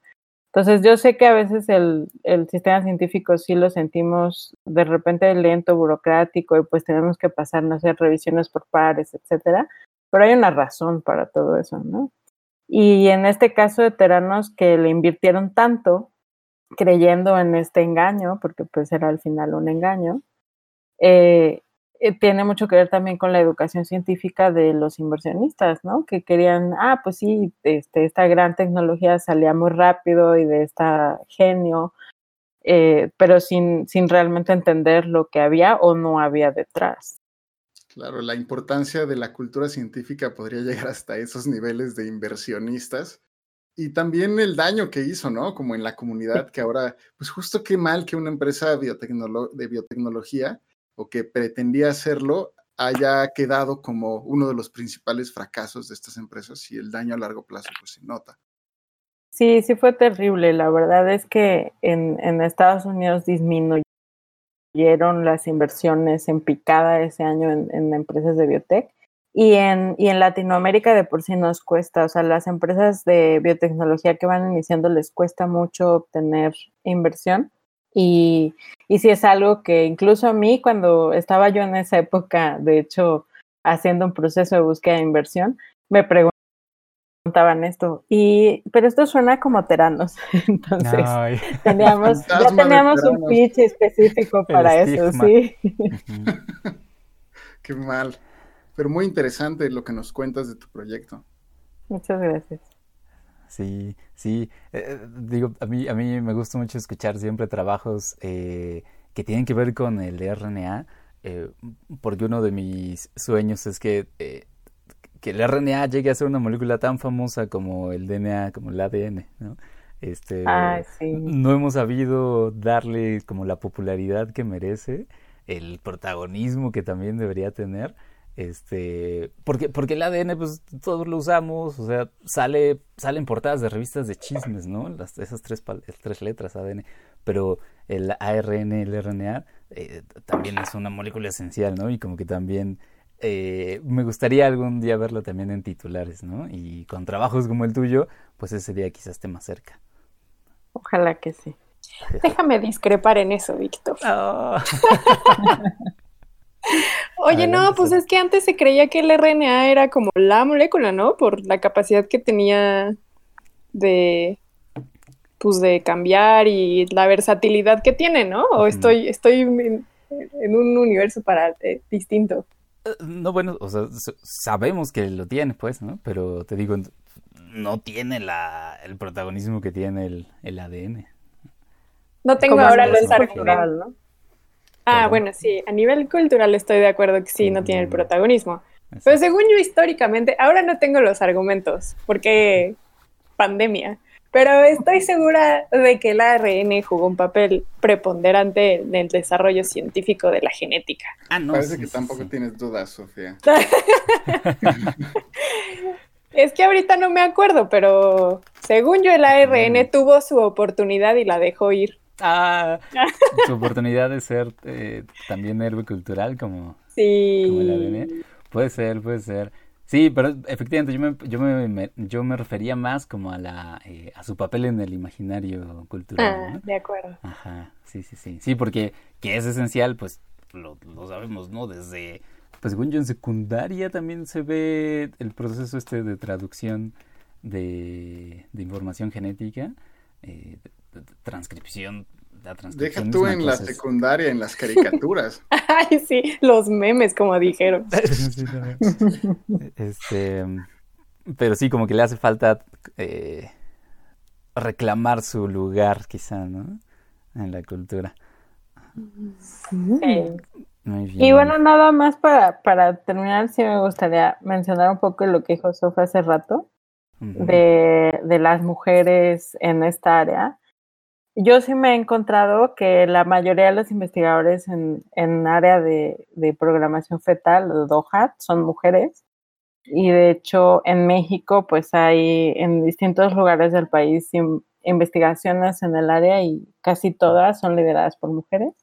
Entonces yo sé que a veces el, el sistema científico sí lo sentimos de repente lento, burocrático, y pues tenemos que pasar, no sé, revisiones por pares, etcétera, pero hay una razón para todo eso, ¿no? Y en este caso de Teranos que le invirtieron tanto creyendo en este engaño, porque pues era al final un engaño, eh, eh, tiene mucho que ver también con la educación científica de los inversionistas, ¿no? Que querían, ah, pues sí, este, esta gran tecnología salía muy rápido y de esta genio, eh, pero sin, sin realmente entender lo que había o no había detrás. Claro, la importancia de la cultura científica podría <laughs> llegar hasta esos niveles de inversionistas. Y también el daño que hizo, ¿no? Como en la comunidad, que ahora, pues justo qué mal que una empresa de biotecnología o que pretendía hacerlo haya quedado como uno de los principales fracasos de estas empresas y el daño a largo plazo pues se nota. Sí, sí fue terrible. La verdad es que en, en Estados Unidos las inversiones en picada ese año en, empresas de biotech. Y en, y en Latinoamérica de por sí nos cuesta, o sea, las empresas de biotecnología que van iniciando les cuesta mucho obtener inversión. Y, y es algo que incluso a mí, cuando estaba yo en esa época, de hecho, haciendo un proceso de búsqueda de inversión, me preguntaban esto. Y, pero esto suena como teranos. <laughs> Entonces, Ay. teníamos, <laughs> ya teníamos un pitch específico para eso, estigma. sí. <laughs> Qué mal. Pero muy interesante lo que nos cuentas de tu proyecto. Muchas gracias. Sí, sí. eh, digo, a mí, a mí me gusta mucho escuchar siempre trabajos eh, que tienen que ver con el RNA, eh, porque uno de mis sueños es que, eh, que el RNA llegue a ser una molécula tan famosa como el DNA, como el ADN, ¿no? Este, sí. no hemos sabido darle como la popularidad que merece, el protagonismo que también debería tener. Este, porque, porque el ADN, pues todos lo usamos, o sea, sale, salen portadas de revistas de chismes, ¿no? Las, esas tres, tres letras ADN, pero el ARN, el RNA, eh, también es una molécula esencial, ¿no? Y como que también eh, me gustaría algún día verlo también en titulares, ¿no? Y con trabajos como el tuyo, pues ese día quizás esté más cerca. Ojalá que sí. Déjame discrepar en eso, Víctor. Ah. <laughs> <laughs> Oye, no, pues es que antes se creía que el RNA era como la molécula, ¿no? Por la capacidad que tenía de, pues de cambiar y la versatilidad que tiene, ¿no? O estoy, estoy en, en un universo para, eh, distinto. No, bueno, o sea, sabemos que lo tiene, pues, ¿no? Pero te digo, no tiene la, el protagonismo que tiene el, el ADN. No tengo ahora argumentos. cultural, ¿no? Ah, bueno, sí, a nivel cultural estoy de acuerdo que sí, no tiene el protagonismo. Pero según yo históricamente, ahora no tengo los argumentos, porque pandemia. Pero estoy segura de que el ARN jugó un papel preponderante en el desarrollo científico de la genética. Ah, no, Parece sí, que sí, tampoco sí. tienes dudas, Sofía. <laughs> Es que ahorita no me acuerdo, pero según yo el ARN Mm. tuvo su oportunidad y la dejó ir. Ah, <laughs> su oportunidad de ser eh, también héroe cultural como, como el Sí. ADN. Puede ser, puede ser. Sí, pero efectivamente yo me, yo me, me- yo me refería más como a la eh, a su papel en el imaginario cultural, Ah, ¿no? de acuerdo. Ajá, sí, sí, sí. Sí, porque que es esencial, pues lo, lo sabemos, ¿no? Desde, pues según yo en secundaria también se ve el proceso este de traducción de, de información genética, eh, de- de transcripción, la Deja tú en la es- secundaria, en las caricaturas. <laughs> Ay, sí, los memes, como dijeron. Sí. <laughs> Este, pero sí, como que le hace falta eh, reclamar su lugar, quizá, ¿no? En la cultura. Sí. Muy Y bueno, nada más para, para terminar, sí me gustaría mencionar un poco lo que dijo Sofa hace rato de, de las mujeres en esta área. Yo sí me he encontrado que la mayoría de los investigadores en, en área de, de programación fetal, o DOHAT, son mujeres. Y de hecho, en México, pues hay en distintos lugares del país in- investigaciones en el área y casi todas son lideradas por mujeres.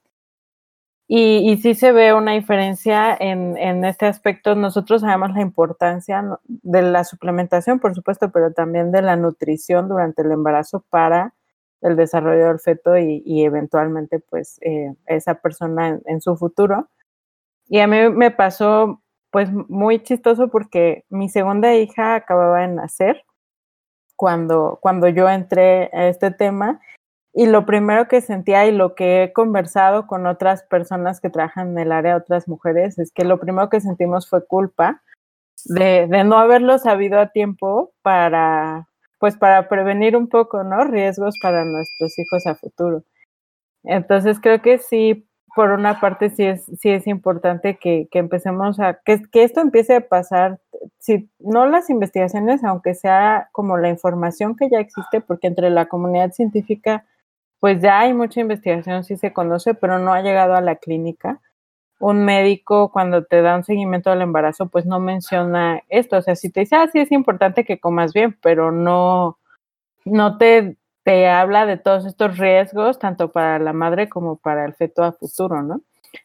Y, y sí se ve una diferencia en, en este aspecto. Nosotros sabemos la importancia de la suplementación, por supuesto, pero también de la nutrición durante el embarazo para el desarrollo del feto y, eventualmente, pues, eh, esa persona en, en su futuro. Y a mí me pasó, pues, muy chistoso porque mi segunda hija acababa de nacer cuando, cuando yo entré a este tema y lo primero que sentía y lo que he conversado con otras personas que trabajan en el área, otras mujeres, es que lo primero que sentimos fue culpa de, de no haberlo sabido a tiempo para, pues para prevenir un poco, ¿no? Riesgos para nuestros hijos a futuro. Entonces creo que sí, por una parte sí es, sí es importante que, que empecemos a, que, que, esto empiece a pasar, si no las investigaciones, aunque sea como la información que ya existe, porque entre la comunidad científica pues ya hay mucha investigación, sí se conoce, pero no ha llegado a la clínica. Un médico cuando te da un seguimiento al embarazo, pues no menciona esto. O sea, si te dice, ah, sí es importante que comas bien, pero no, no te, te habla de todos estos riesgos, tanto para la madre como para el feto a futuro, ¿no?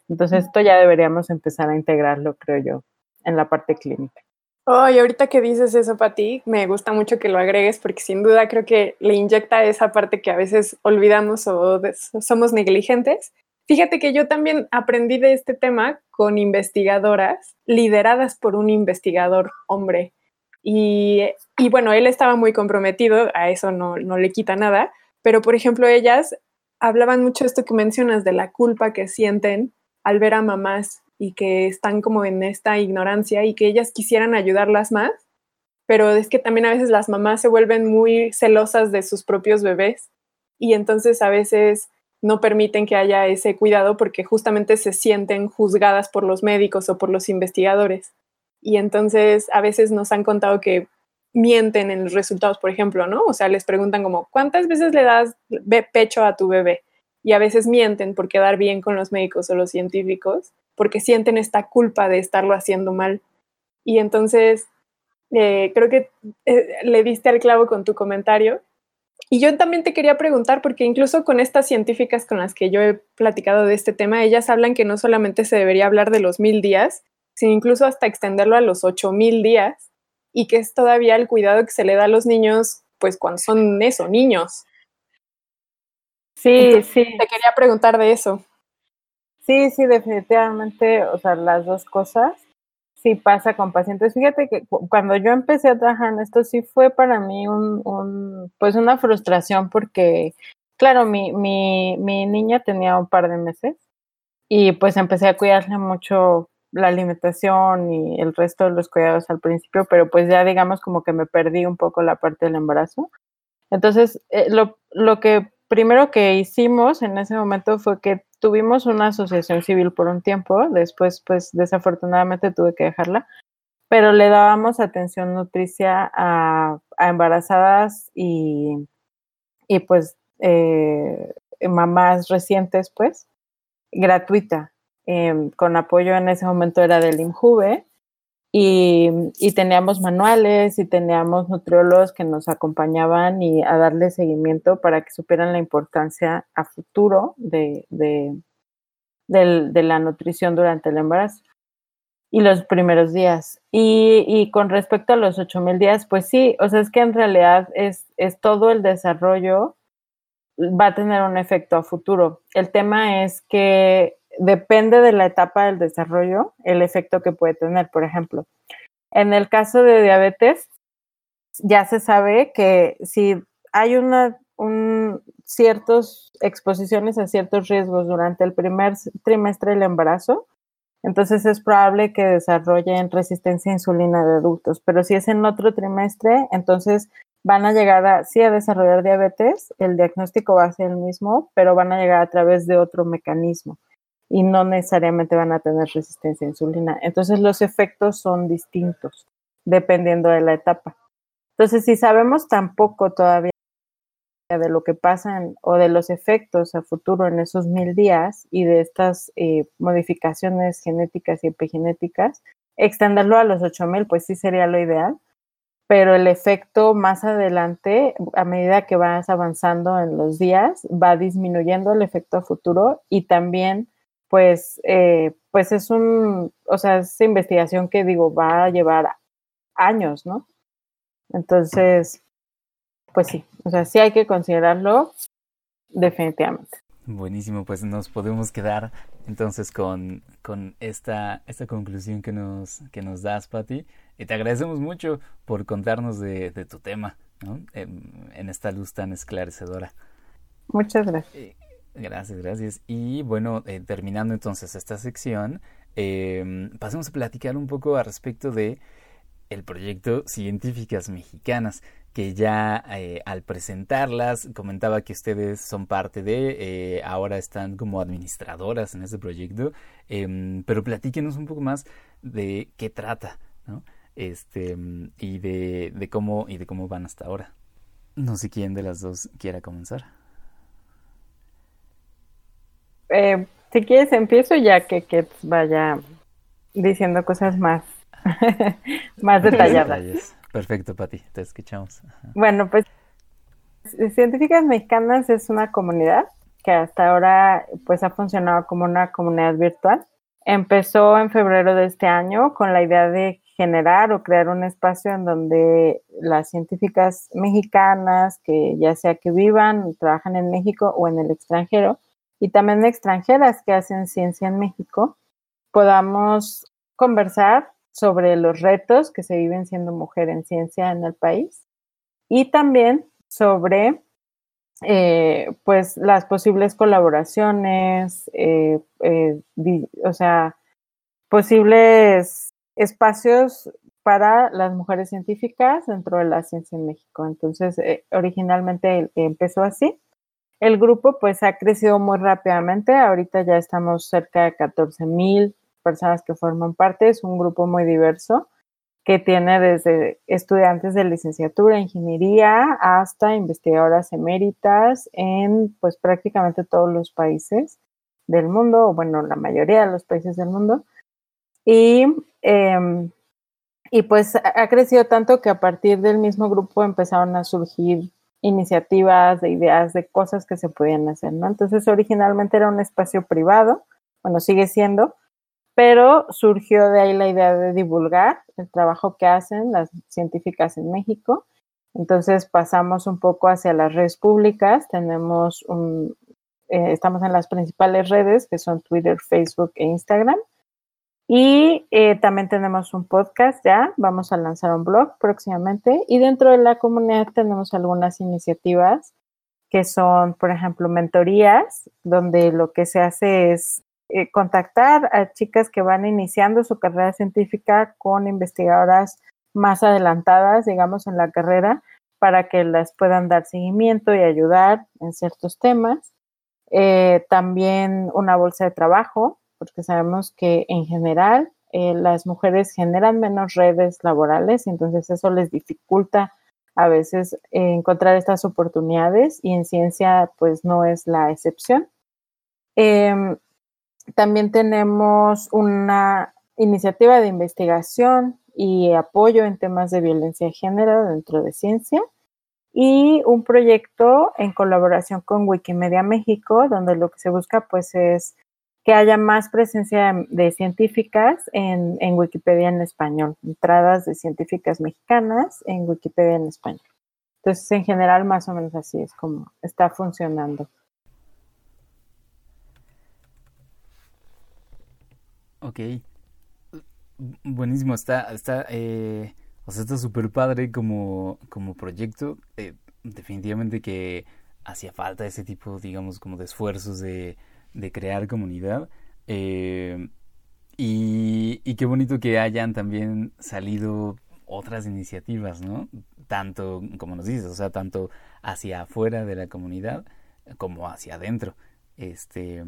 Entonces, esto ya deberíamos empezar a integrarlo, creo yo, en la parte clínica. Oh, y ahorita que dices eso, Pati, me gusta mucho que lo agregues porque sin duda creo que le inyecta esa parte que a veces olvidamos o somos negligentes. Fíjate que yo también aprendí de este tema con investigadoras lideradas por un investigador hombre. Y, bueno, él estaba muy comprometido, a eso no, no le quita nada, pero por ejemplo ellas hablaban mucho esto que mencionas, de la culpa que sienten al ver a mamás y que están como en esta ignorancia y que ellas quisieran ayudarlas más, pero es que también a veces las mamás se vuelven muy celosas de sus propios bebés y entonces a veces no permiten que haya ese cuidado porque justamente se sienten juzgadas por los médicos o por los investigadores. Y entonces a veces nos han contado que mienten en los resultados, por ejemplo, ¿no? O sea, les preguntan como, ¿cuántas veces le das pecho a tu bebé? Y a veces mienten por quedar bien con los médicos o los científicos porque sienten esta culpa de estarlo haciendo mal. Y entonces, eh, creo que eh, le diste al clavo con tu comentario. Y yo también te quería preguntar, porque incluso con estas científicas con las que yo he platicado de este tema, ellas hablan que no solamente se debería hablar de los mil días, sino incluso hasta extenderlo a los ocho mil días, y que es todavía el cuidado que se le da a los niños, pues cuando son eso, niños. Sí, sí. Te quería preguntar de eso. Sí, sí, definitivamente, o sea, las dos cosas sí pasa con pacientes. Fíjate que cuando yo empecé a trabajar en esto sí fue para mí un, pues una frustración porque, claro, mi, mi, mi niña tenía un par de meses y pues empecé a cuidarle mucho la alimentación y el resto de los cuidados al principio, pero pues ya digamos como que me perdí un poco la parte del embarazo. Entonces, eh, lo, lo que primero que hicimos en ese momento fue que tuvimos una asociación civil por un tiempo, después pues desafortunadamente tuve que dejarla, pero le dábamos atención nutricia a, embarazadas y, y pues eh, mamás recientes pues, gratuita, em, con apoyo en ese momento era del IMJUVE y, y, teníamos manuales y teníamos nutriólogos que nos acompañaban y a darle seguimiento para que supieran la importancia a futuro de, de, de, la nutrición durante el embarazo y los primeros días. Y, y con respecto a los 8000 días, pues sí, o sea, es que en realidad es, es todo el desarrollo va a tener un efecto a futuro. El tema es que depende de la etapa del desarrollo el efecto que puede tener. Por ejemplo, en el caso de diabetes, ya se sabe que si hay una un, ciertas exposiciones a ciertos riesgos durante el primer trimestre del embarazo, entonces es probable que desarrollen resistencia a insulina de adultos. Pero si es en otro trimestre, entonces van a llegar a, sí a desarrollar diabetes, el diagnóstico va a ser el mismo, pero van a llegar a través de otro mecanismo y no necesariamente van a tener resistencia a insulina. Entonces los efectos son distintos dependiendo de la etapa. Entonces, si sabemos tan poco todavía de lo que pasa o de los efectos a futuro en esos mil días y de estas eh, modificaciones genéticas y epigenéticas, extenderlo a los ocho mil, pues sí sería lo ideal, pero el efecto más adelante, a medida que vas avanzando en los días, va disminuyendo el efecto a futuro y también pues, eh, pues es un, o sea, esa investigación que digo, va a llevar años, ¿no? Entonces, pues sí, o sea, sí hay que considerarlo definitivamente. Buenísimo, pues nos podemos quedar entonces con, con esta, esta conclusión que nos, que nos das, Patti. Y te agradecemos mucho por contarnos de, de tu tema, ¿no? en, en esta luz tan esclarecedora. Muchas gracias. Gracias, gracias. Y bueno, eh, terminando entonces esta sección, eh, pasemos a platicar un poco al respecto de el proyecto Científicas Mexicanas, que ya eh, al presentarlas comentaba que ustedes son parte de, eh, ahora están como administradoras en este proyecto, em, pero platíquenos un poco más de qué trata, ¿no? Este, y de, de cómo y de cómo van hasta ahora. No sé quién de las dos quiera comenzar. Eh, si quieres empiezo ya que Kets vaya diciendo cosas más, <laughs> más detalladas. Perfecto, Pati, te escuchamos. Ajá. Bueno, pues Científicas Mexicanas es una comunidad que hasta ahora pues ha funcionado como una comunidad virtual. Empezó en febrero de este año con la idea de generar o crear un espacio en donde las científicas mexicanas, que ya sea que vivan, trabajan en México o en el extranjero, y también extranjeras que hacen ciencia en México, podamos conversar sobre los retos que se viven siendo mujer en ciencia en el país y también sobre eh, pues las posibles colaboraciones, eh, eh, o sea, posibles espacios para las mujeres científicas dentro de la ciencia en México. Entonces, originalmente empezó así. El grupo pues ha crecido muy rápidamente. Ahorita ya estamos cerca de 14 mil personas que forman parte. Es un grupo muy diverso que tiene desde estudiantes de licenciatura, ingeniería, hasta investigadoras eméritas en pues prácticamente todos los países del mundo, o bueno, la mayoría de los países del mundo. Y, eh, y pues ha crecido tanto que a partir del mismo grupo empezaron a surgir iniciativas, de ideas, de cosas que se podían hacer, ¿no? Entonces originalmente era un espacio privado, bueno, sigue siendo, pero surgió de ahí la idea de divulgar el trabajo que hacen las científicas en México. Entonces pasamos un poco hacia las redes públicas, tenemos un, eh, estamos en las principales redes que son Twitter, Facebook e Instagram. Y eh, también tenemos un podcast ya, vamos a lanzar un blog próximamente. Y dentro de la comunidad tenemos algunas iniciativas que son, por ejemplo, mentorías, donde lo que se hace es eh, contactar a chicas que van iniciando su carrera científica con investigadoras más adelantadas, digamos, en la carrera, para que las puedan dar seguimiento y ayudar en ciertos temas. Eh, también una bolsa de trabajo, porque sabemos que en general eh, las mujeres generan menos redes laborales, entonces eso les dificulta a veces eh, encontrar estas oportunidades y en ciencia pues no es la excepción. Eh, también tenemos una iniciativa de investigación y apoyo en temas de violencia de género dentro de ciencia y un proyecto en colaboración con Wikimedia México, donde lo que se busca pues es que haya más presencia de, científicas en, en, Wikipedia en español, entradas de científicas mexicanas en Wikipedia en español. Entonces, en general, más o menos así es como está funcionando. Ok. Buenísimo, está, está, eh, o sea, está súper padre como, como proyecto. Eh, definitivamente que hacía falta ese tipo, digamos, como de esfuerzos de, de crear comunidad. Eh, y, qué bonito que hayan también salido otras iniciativas, ¿no? Tanto, como nos dices, o sea, tanto hacia afuera de la comunidad como hacia adentro. Este,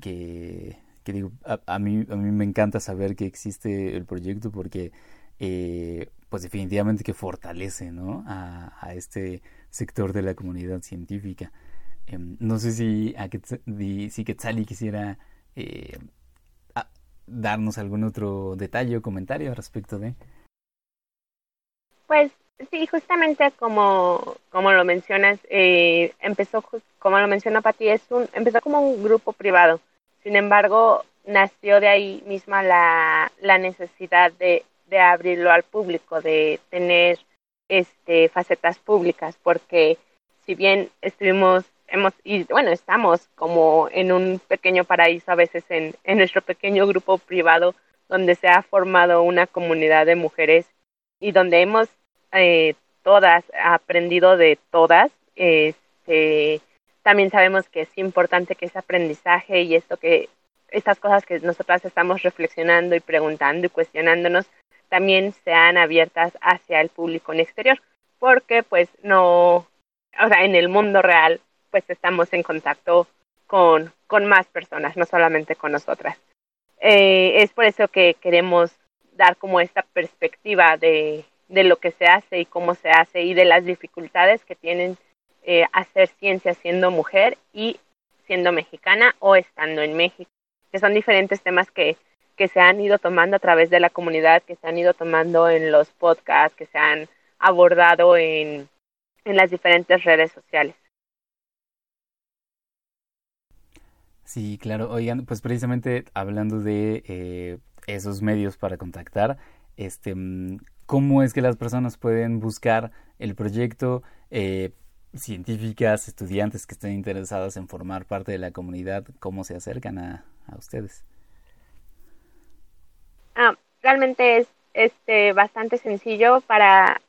que, que digo, a, a, mí, a mí me encanta saber que existe el proyecto porque, eh, pues definitivamente que fortalece, ¿no? A este sector de la comunidad científica. Eh, no sé si, a Quetzali, si Quetzali quisiera eh, darnos algún otro detalle o comentario respecto de. Pues sí, justamente como, como lo mencionas, eh, empezó, como lo menciona Pati, es un, empezó como un grupo privado. Sin embargo, nació de ahí misma la, la necesidad de, de abrirlo al público, de tener este, facetas públicas, porque si bien estuvimos hemos y bueno estamos como en un pequeño paraíso a veces en, en nuestro pequeño grupo privado donde se ha formado una comunidad de mujeres y donde hemos eh, todas aprendido de todas este también sabemos que es importante que ese aprendizaje y esto que estas cosas que nosotras estamos reflexionando y preguntando y cuestionándonos también sean abiertas hacia el público en exterior, porque pues no, o sea, en el mundo real pues estamos en contacto con, con más personas, no solamente con nosotras. Eh, es por eso que queremos dar como esta perspectiva de, de lo que se hace y cómo se hace y de las dificultades que tienen eh, hacer ciencia siendo mujer y siendo mexicana o estando en México, que son diferentes temas que, que se han ido tomando a través de la comunidad, que se han ido tomando en los podcasts, que se han abordado en, en las diferentes redes sociales. Sí, claro. Oigan, pues precisamente hablando de eh, esos medios para contactar, este, mm, ¿cómo es que las personas pueden buscar el proyecto? Eh, científicas, estudiantes que estén interesadas en formar parte de la comunidad, ¿cómo se acercan a, a ustedes? Ah, realmente es este bastante sencillo para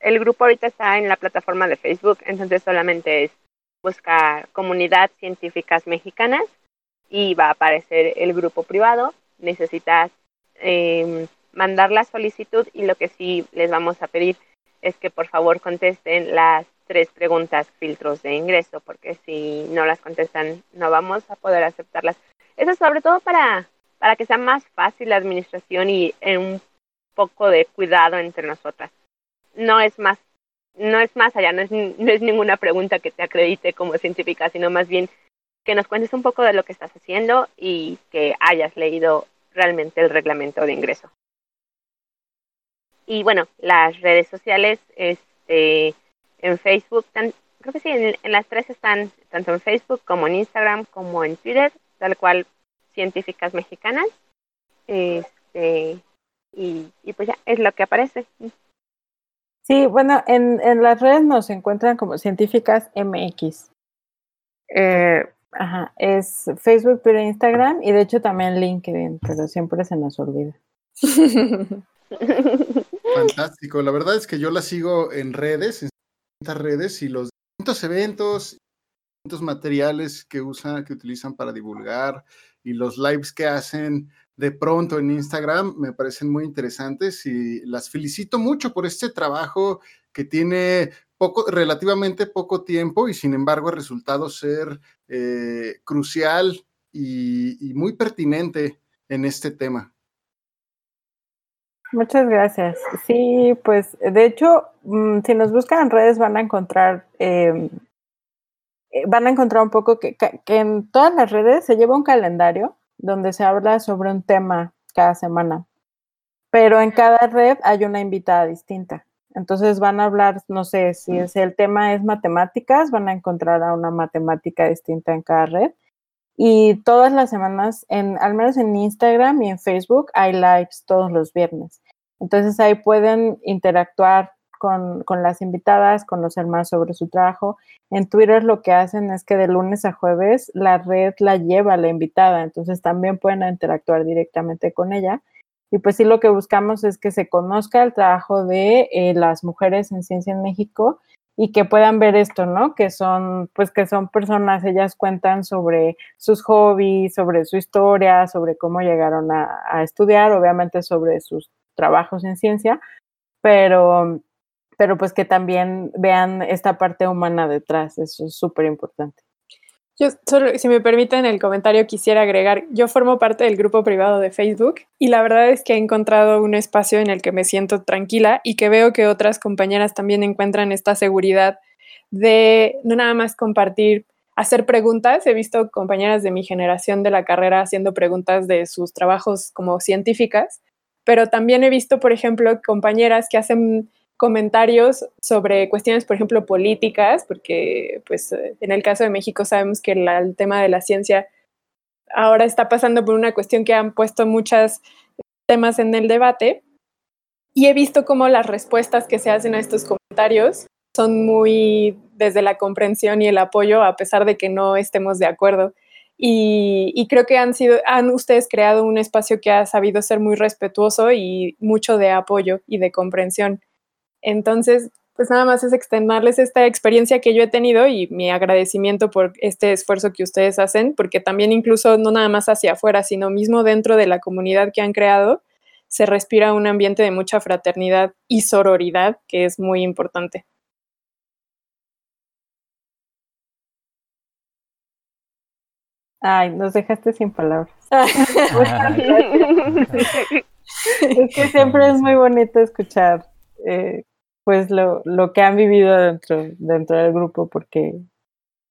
el grupo ahorita está en la plataforma de Facebook, entonces solamente es buscar comunidad científicas mexicanas y va a aparecer el grupo privado. Necesitas eh, mandar la solicitud y lo que sí les vamos a pedir es que por favor contesten las tres preguntas filtros de ingreso, porque si no las contestan no vamos a poder aceptarlas. Eso sobre todo para, para que sea más fácil la administración y en un poco de cuidado entre nosotras. No es más, no es más allá, no es, no es ninguna pregunta que te acredite como científica, sino más bien que nos cuentes un poco de lo que estás haciendo y que hayas leído realmente el reglamento de ingreso. Y bueno, las redes sociales, este, en Facebook, creo que sí, en, las tres están, tanto en Facebook como en Instagram como en Twitter, tal cual científicas mexicanas. Este, y, y pues ya, es lo que aparece. Sí, bueno, en, en las redes nos encuentran como científicas MX. Eh, ajá, es Facebook, Twitter, Instagram y de hecho también LinkedIn, pero siempre se nos olvida. <laughs> Fantástico, la verdad es que yo la sigo en redes, en redes y los distintos eventos, distintos materiales que usan, que utilizan para divulgar y los lives que hacen de pronto en Instagram me parecen muy interesantes y las felicito mucho por este trabajo que tiene poco, relativamente poco tiempo y sin embargo ha resultado ser eh, crucial y, muy pertinente en este tema. Muchas gracias. Sí, pues de hecho, mm, si nos buscan en redes van a encontrar, eh, van a encontrar un poco que, en todas las redes se lleva un calendario donde se habla sobre un tema cada semana, pero en cada red hay una invitada distinta. Entonces van a hablar, no sé, si es, el tema es matemáticas, van a encontrar a una matemática distinta en cada red. Y todas las semanas, en, al menos en Instagram y en Facebook, hay lives todos los viernes. Entonces ahí pueden interactuar con, con, las invitadas, conocer más sobre su trabajo. En Twitter lo que hacen es que de lunes a jueves la red la lleva a la invitada, entonces también pueden interactuar directamente con ella. Y pues sí, lo que buscamos es que se conozca el trabajo de eh, las mujeres en ciencia en México y que puedan ver esto, ¿no? Que son, pues que son personas, ellas cuentan sobre sus hobbies, sobre su historia, sobre cómo llegaron a, estudiar, obviamente sobre sus trabajos en ciencia, pero, pero pues que también vean esta parte humana detrás, eso es súper importante. Yo solo, si me permiten el comentario, quisiera agregar, yo formo parte del grupo privado de Facebook y la verdad es que he encontrado un espacio en el que me siento tranquila y que veo que otras compañeras también encuentran esta seguridad de no nada más compartir, hacer preguntas. He visto compañeras de mi generación de la carrera haciendo preguntas de sus trabajos como científicas pero también he visto, por ejemplo, compañeras que hacen comentarios sobre cuestiones, por ejemplo, políticas, porque pues en el caso de México sabemos que el tema de la ciencia ahora está pasando por una cuestión que han puesto muchos temas en el debate y he visto cómo las respuestas que se hacen a estos comentarios son muy desde la comprensión y el apoyo a pesar de que no estemos de acuerdo. Y, creo que han sido, han ustedes creado un espacio que ha sabido ser muy respetuoso y mucho de apoyo y de comprensión. Entonces, pues nada más es extenderles esta experiencia que yo he tenido y mi agradecimiento por este esfuerzo que ustedes hacen, porque también incluso no nada más hacia afuera, sino mismo dentro de la comunidad que han creado, se respira un ambiente de mucha fraternidad y sororidad, que es muy importante. Ay, nos dejaste sin palabras. <laughs> <laughs> es que siempre es muy bonito escuchar eh, pues lo, lo, que han vivido dentro, dentro del grupo, porque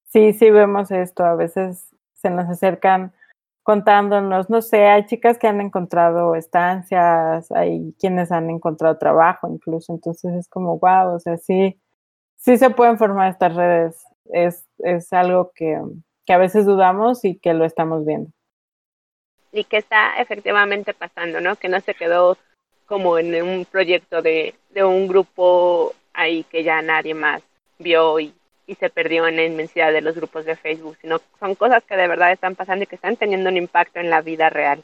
sí, sí vemos esto, a veces se nos acercan contándonos, no sé, hay chicas que han encontrado estancias, hay quienes han encontrado trabajo incluso, entonces es como, wow, o sea, sí, sí se pueden formar estas redes, es, es algo que, que a veces dudamos y que lo estamos viendo. Y que está efectivamente pasando, ¿no? Que no se quedó como en un proyecto de, de un grupo ahí que ya nadie más vio y, y, se perdió en la inmensidad de los grupos de Facebook, sino son cosas que de verdad están pasando y que están teniendo un impacto en la vida real.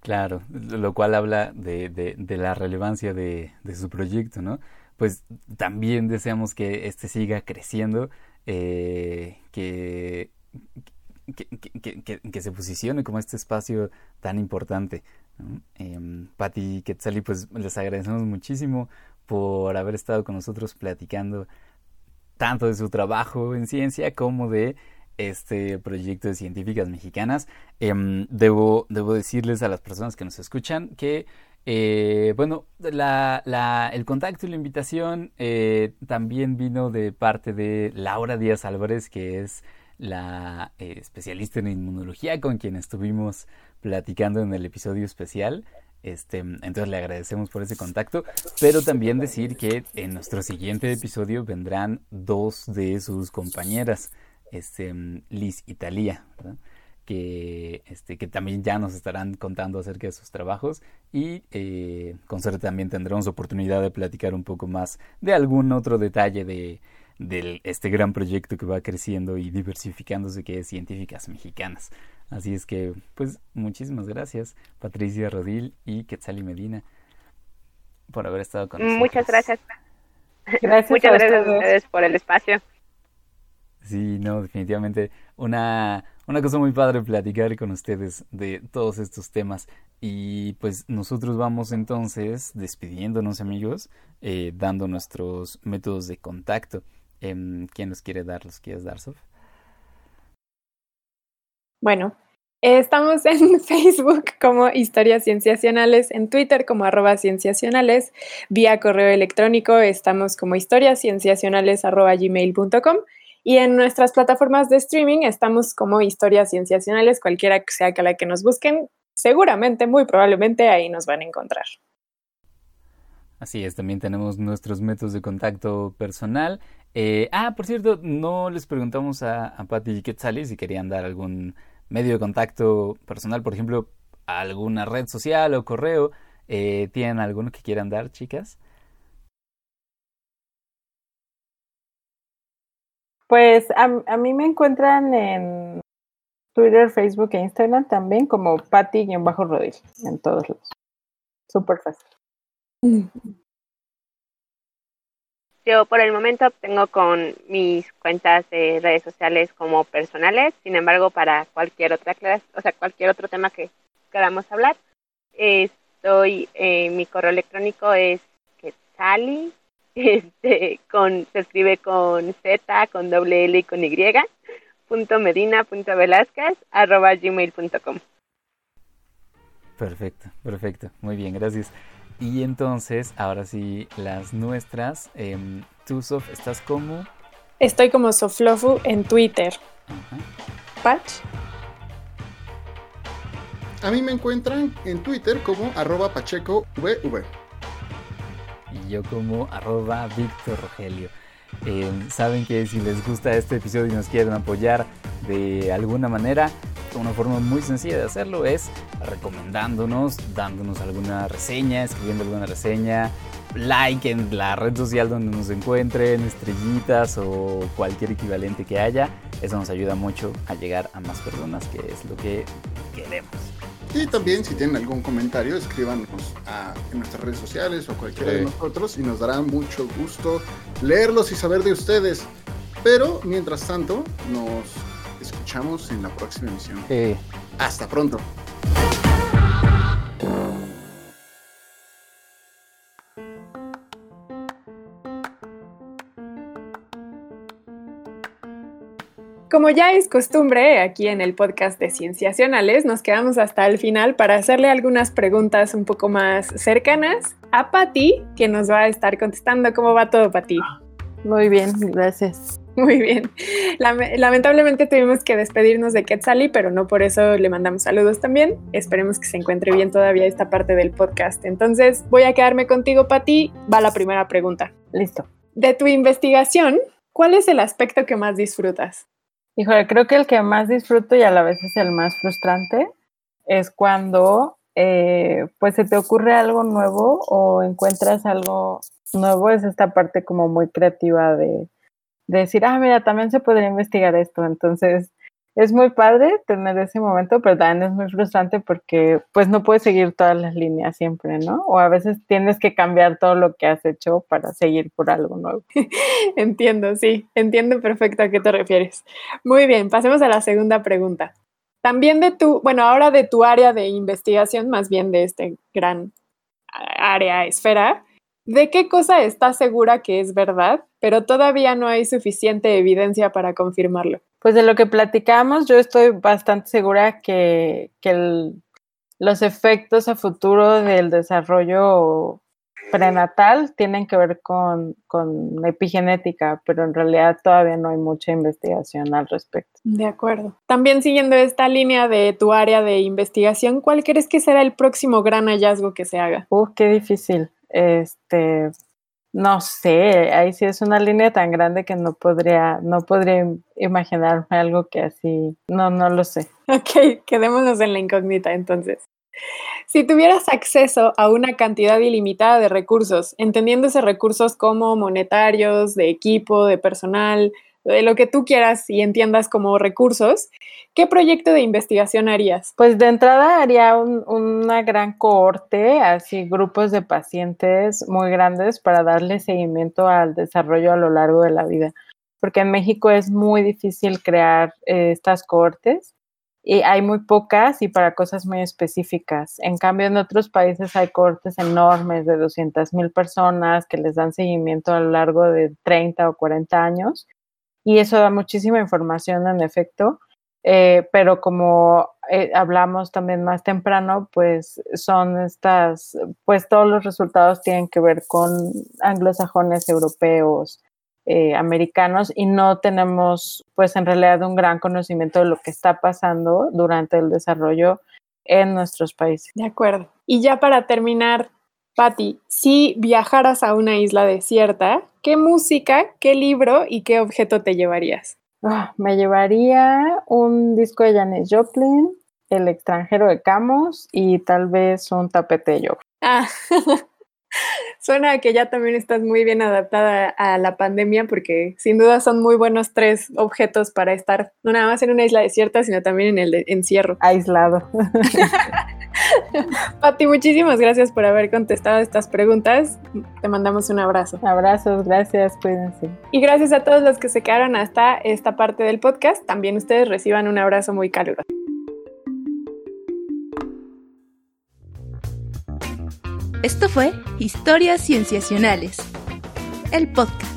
Claro, lo cual habla de, de, la relevancia de, de su proyecto, ¿no? pues también deseamos que este siga creciendo, eh, que, que, que, se posicione como este espacio tan importante. ¿no? Eh, Patti Quetzali, pues les agradecemos muchísimo por haber estado con nosotros platicando tanto de su trabajo en ciencia como de este proyecto de científicas mexicanas. Eh, debo, debo decirles a las personas que nos escuchan que eh, bueno, la, la, el contacto y la invitación eh, también vino de parte de Laura Díaz Álvarez, que es la eh, especialista en inmunología con quien estuvimos platicando en el episodio especial. Este, entonces le agradecemos por ese contacto, pero también decir que en nuestro siguiente episodio vendrán dos de sus compañeras, este, Liz y Talía, que, este, que también ya nos estarán contando acerca de sus trabajos y eh, con suerte también tendremos oportunidad de platicar un poco más de algún otro detalle de, de este gran proyecto que va creciendo y diversificándose que es Científicas Mexicanas. Así es que, pues, muchísimas gracias, Patricia Rodil y Quetzali Medina, por haber estado con nosotros. Muchas gracias. Gracias <laughs> Muchas a gracias a ustedes. ustedes por el espacio. Sí, no, definitivamente una, una cosa muy padre platicar con ustedes de todos estos temas. Y pues nosotros vamos entonces despidiéndonos amigos, eh, dando nuestros métodos de contacto. Eh, ¿Quién los quiere dar? ¿Los quieres dar, Sof? Bueno, estamos en <laughs> Facebook como Historias Cienciacionales, en Twitter como arroba cienciacionales, vía correo electrónico estamos como historiascienciacionales arroba gmail.com y en nuestras plataformas de streaming estamos como Historias Cienciacionales, cualquiera que sea que la que nos busquen, seguramente, muy probablemente ahí nos van a encontrar. Así es, también tenemos nuestros métodos de contacto personal. Eh, ah, por cierto, no les preguntamos a, a Patti y Quetzali si querían dar algún medio de contacto personal, por ejemplo, alguna red social o correo. Eh, ¿Tienen alguno que quieran dar, chicas? Pues a, a mí me encuentran en Twitter, Facebook e Instagram también como Patty-Rodil en todos lados. Súper fácil. Yo por el momento tengo con mis cuentas de redes sociales como personales, sin embargo para cualquier otra clase, o sea, cualquier otro tema que queramos hablar, estoy, eh, mi correo electrónico es quetzali, <laughs> este, con, se escribe con Z, con doble L y con Y, punto medina, punto velázquez, arroba gmail.com. Perfecto, perfecto. Muy bien, gracias. Y entonces, ahora sí, las nuestras. Eh, tú, Sof, ¿estás como? Estoy como Soflofu en Twitter. Ajá. Patch. A mí me encuentran en Twitter como arroba pachecovv. Y yo como arroba Víctor Rogelio. Eh, Saben que si les gusta este episodio y nos quieren apoyar de alguna manera, una forma muy sencilla de hacerlo es recomendándonos, dándonos alguna reseña, escribiendo alguna reseña, like en la red social donde nos encuentren, estrellitas o cualquier equivalente que haya. Eso nos ayuda mucho a llegar a más personas, que es lo que queremos. Y también si tienen algún comentario, escríbanos a, en nuestras redes sociales o cualquiera de nosotros y nos dará mucho gusto leerlos y saber de ustedes. Pero mientras tanto, nos escuchamos en la próxima emisión. Hasta pronto. Como ya es costumbre aquí en el podcast de Cienciacionales, nos quedamos hasta el final para hacerle algunas preguntas un poco más cercanas a Patti, que nos va a estar contestando. ¿Cómo va todo, Patti? Muy bien, gracias. Muy bien. Lame- lamentablemente tuvimos que despedirnos de Quetzali, pero no por eso le mandamos saludos también. Esperemos que se encuentre bien todavía esta parte del podcast. Entonces, voy a quedarme contigo, Patti. Va la primera pregunta. Listo. De tu investigación, ¿cuál es el aspecto que más disfrutas? Híjole, creo que el que más disfruto y a la vez es el más frustrante es cuando eh, pues se te ocurre algo nuevo o encuentras algo nuevo, es esta parte como muy creativa de, de decir, ah, mira, también se podría investigar esto. Entonces, es muy padre tener ese momento, pero también es muy frustrante porque pues no puedes seguir todas las líneas siempre, ¿no? O a veces tienes que cambiar todo lo que has hecho para seguir por algo nuevo. <laughs> Entiendo, sí, entiendo perfecto a qué te refieres. Muy bien, pasemos a la segunda pregunta. También de tu, bueno, ahora de tu área de investigación, más bien de este gran área, esfera, ¿de qué cosa estás segura que es verdad, pero todavía no hay suficiente evidencia para confirmarlo? Pues de lo que platicamos, yo estoy bastante segura que, que el- los efectos a futuro del desarrollo prenatal tienen que ver con, con epigenética, pero en realidad todavía no hay mucha investigación al respecto. De acuerdo. También siguiendo esta línea de tu área de investigación, ¿cuál crees que será el próximo gran hallazgo que se haga? Uf, qué difícil. Este, no sé, ahí sí es una línea tan grande que no podría, no podría im- imaginarme algo que así, no, no lo sé. <laughs> Ok, quedémonos en la incógnita entonces. Si tuvieras acceso a una cantidad ilimitada de recursos, entendiéndose recursos como monetarios, de equipo, de personal, de lo que tú quieras y entiendas como recursos, ¿qué proyecto de investigación harías? Pues de entrada haría un- una gran cohorte, así grupos de pacientes muy grandes para darle seguimiento al desarrollo a lo largo de la vida, porque en México es muy difícil crear eh, estas cohortes y hay muy pocas y para cosas muy específicas. En cambio, en otros países hay cohortes enormes de 200 mil personas que les dan seguimiento a lo largo de 30 o 40 años y eso da muchísima información en efecto. Eh, pero como eh, hablamos también más temprano, pues son estas, pues todos los resultados tienen que ver con anglosajones, europeos, eh, americanos y no tenemos pues en realidad un gran conocimiento de lo que está pasando durante el desarrollo en nuestros países. De acuerdo. Y ya para terminar, Patti, si viajaras a una isla desierta, ¿qué música, qué libro y qué objeto te llevarías? Ah, me llevaría un disco de Janis Joplin, El extranjero de Camus y tal vez un tapete de yoga. Ah, <laughs> suena a que ya también estás muy bien adaptada a la pandemia porque sin duda son muy buenos tres objetos para estar no nada más en una isla desierta, sino también en el encierro. Aislado. <laughs> <laughs> Pati, muchísimas gracias por haber contestado estas preguntas. Te mandamos un abrazo. Abrazos, gracias, cuídense. Y gracias a todos los que se quedaron hasta esta parte del podcast. También ustedes reciban un abrazo muy caluroso. Esto fue Historias Cienciacionales, el podcast.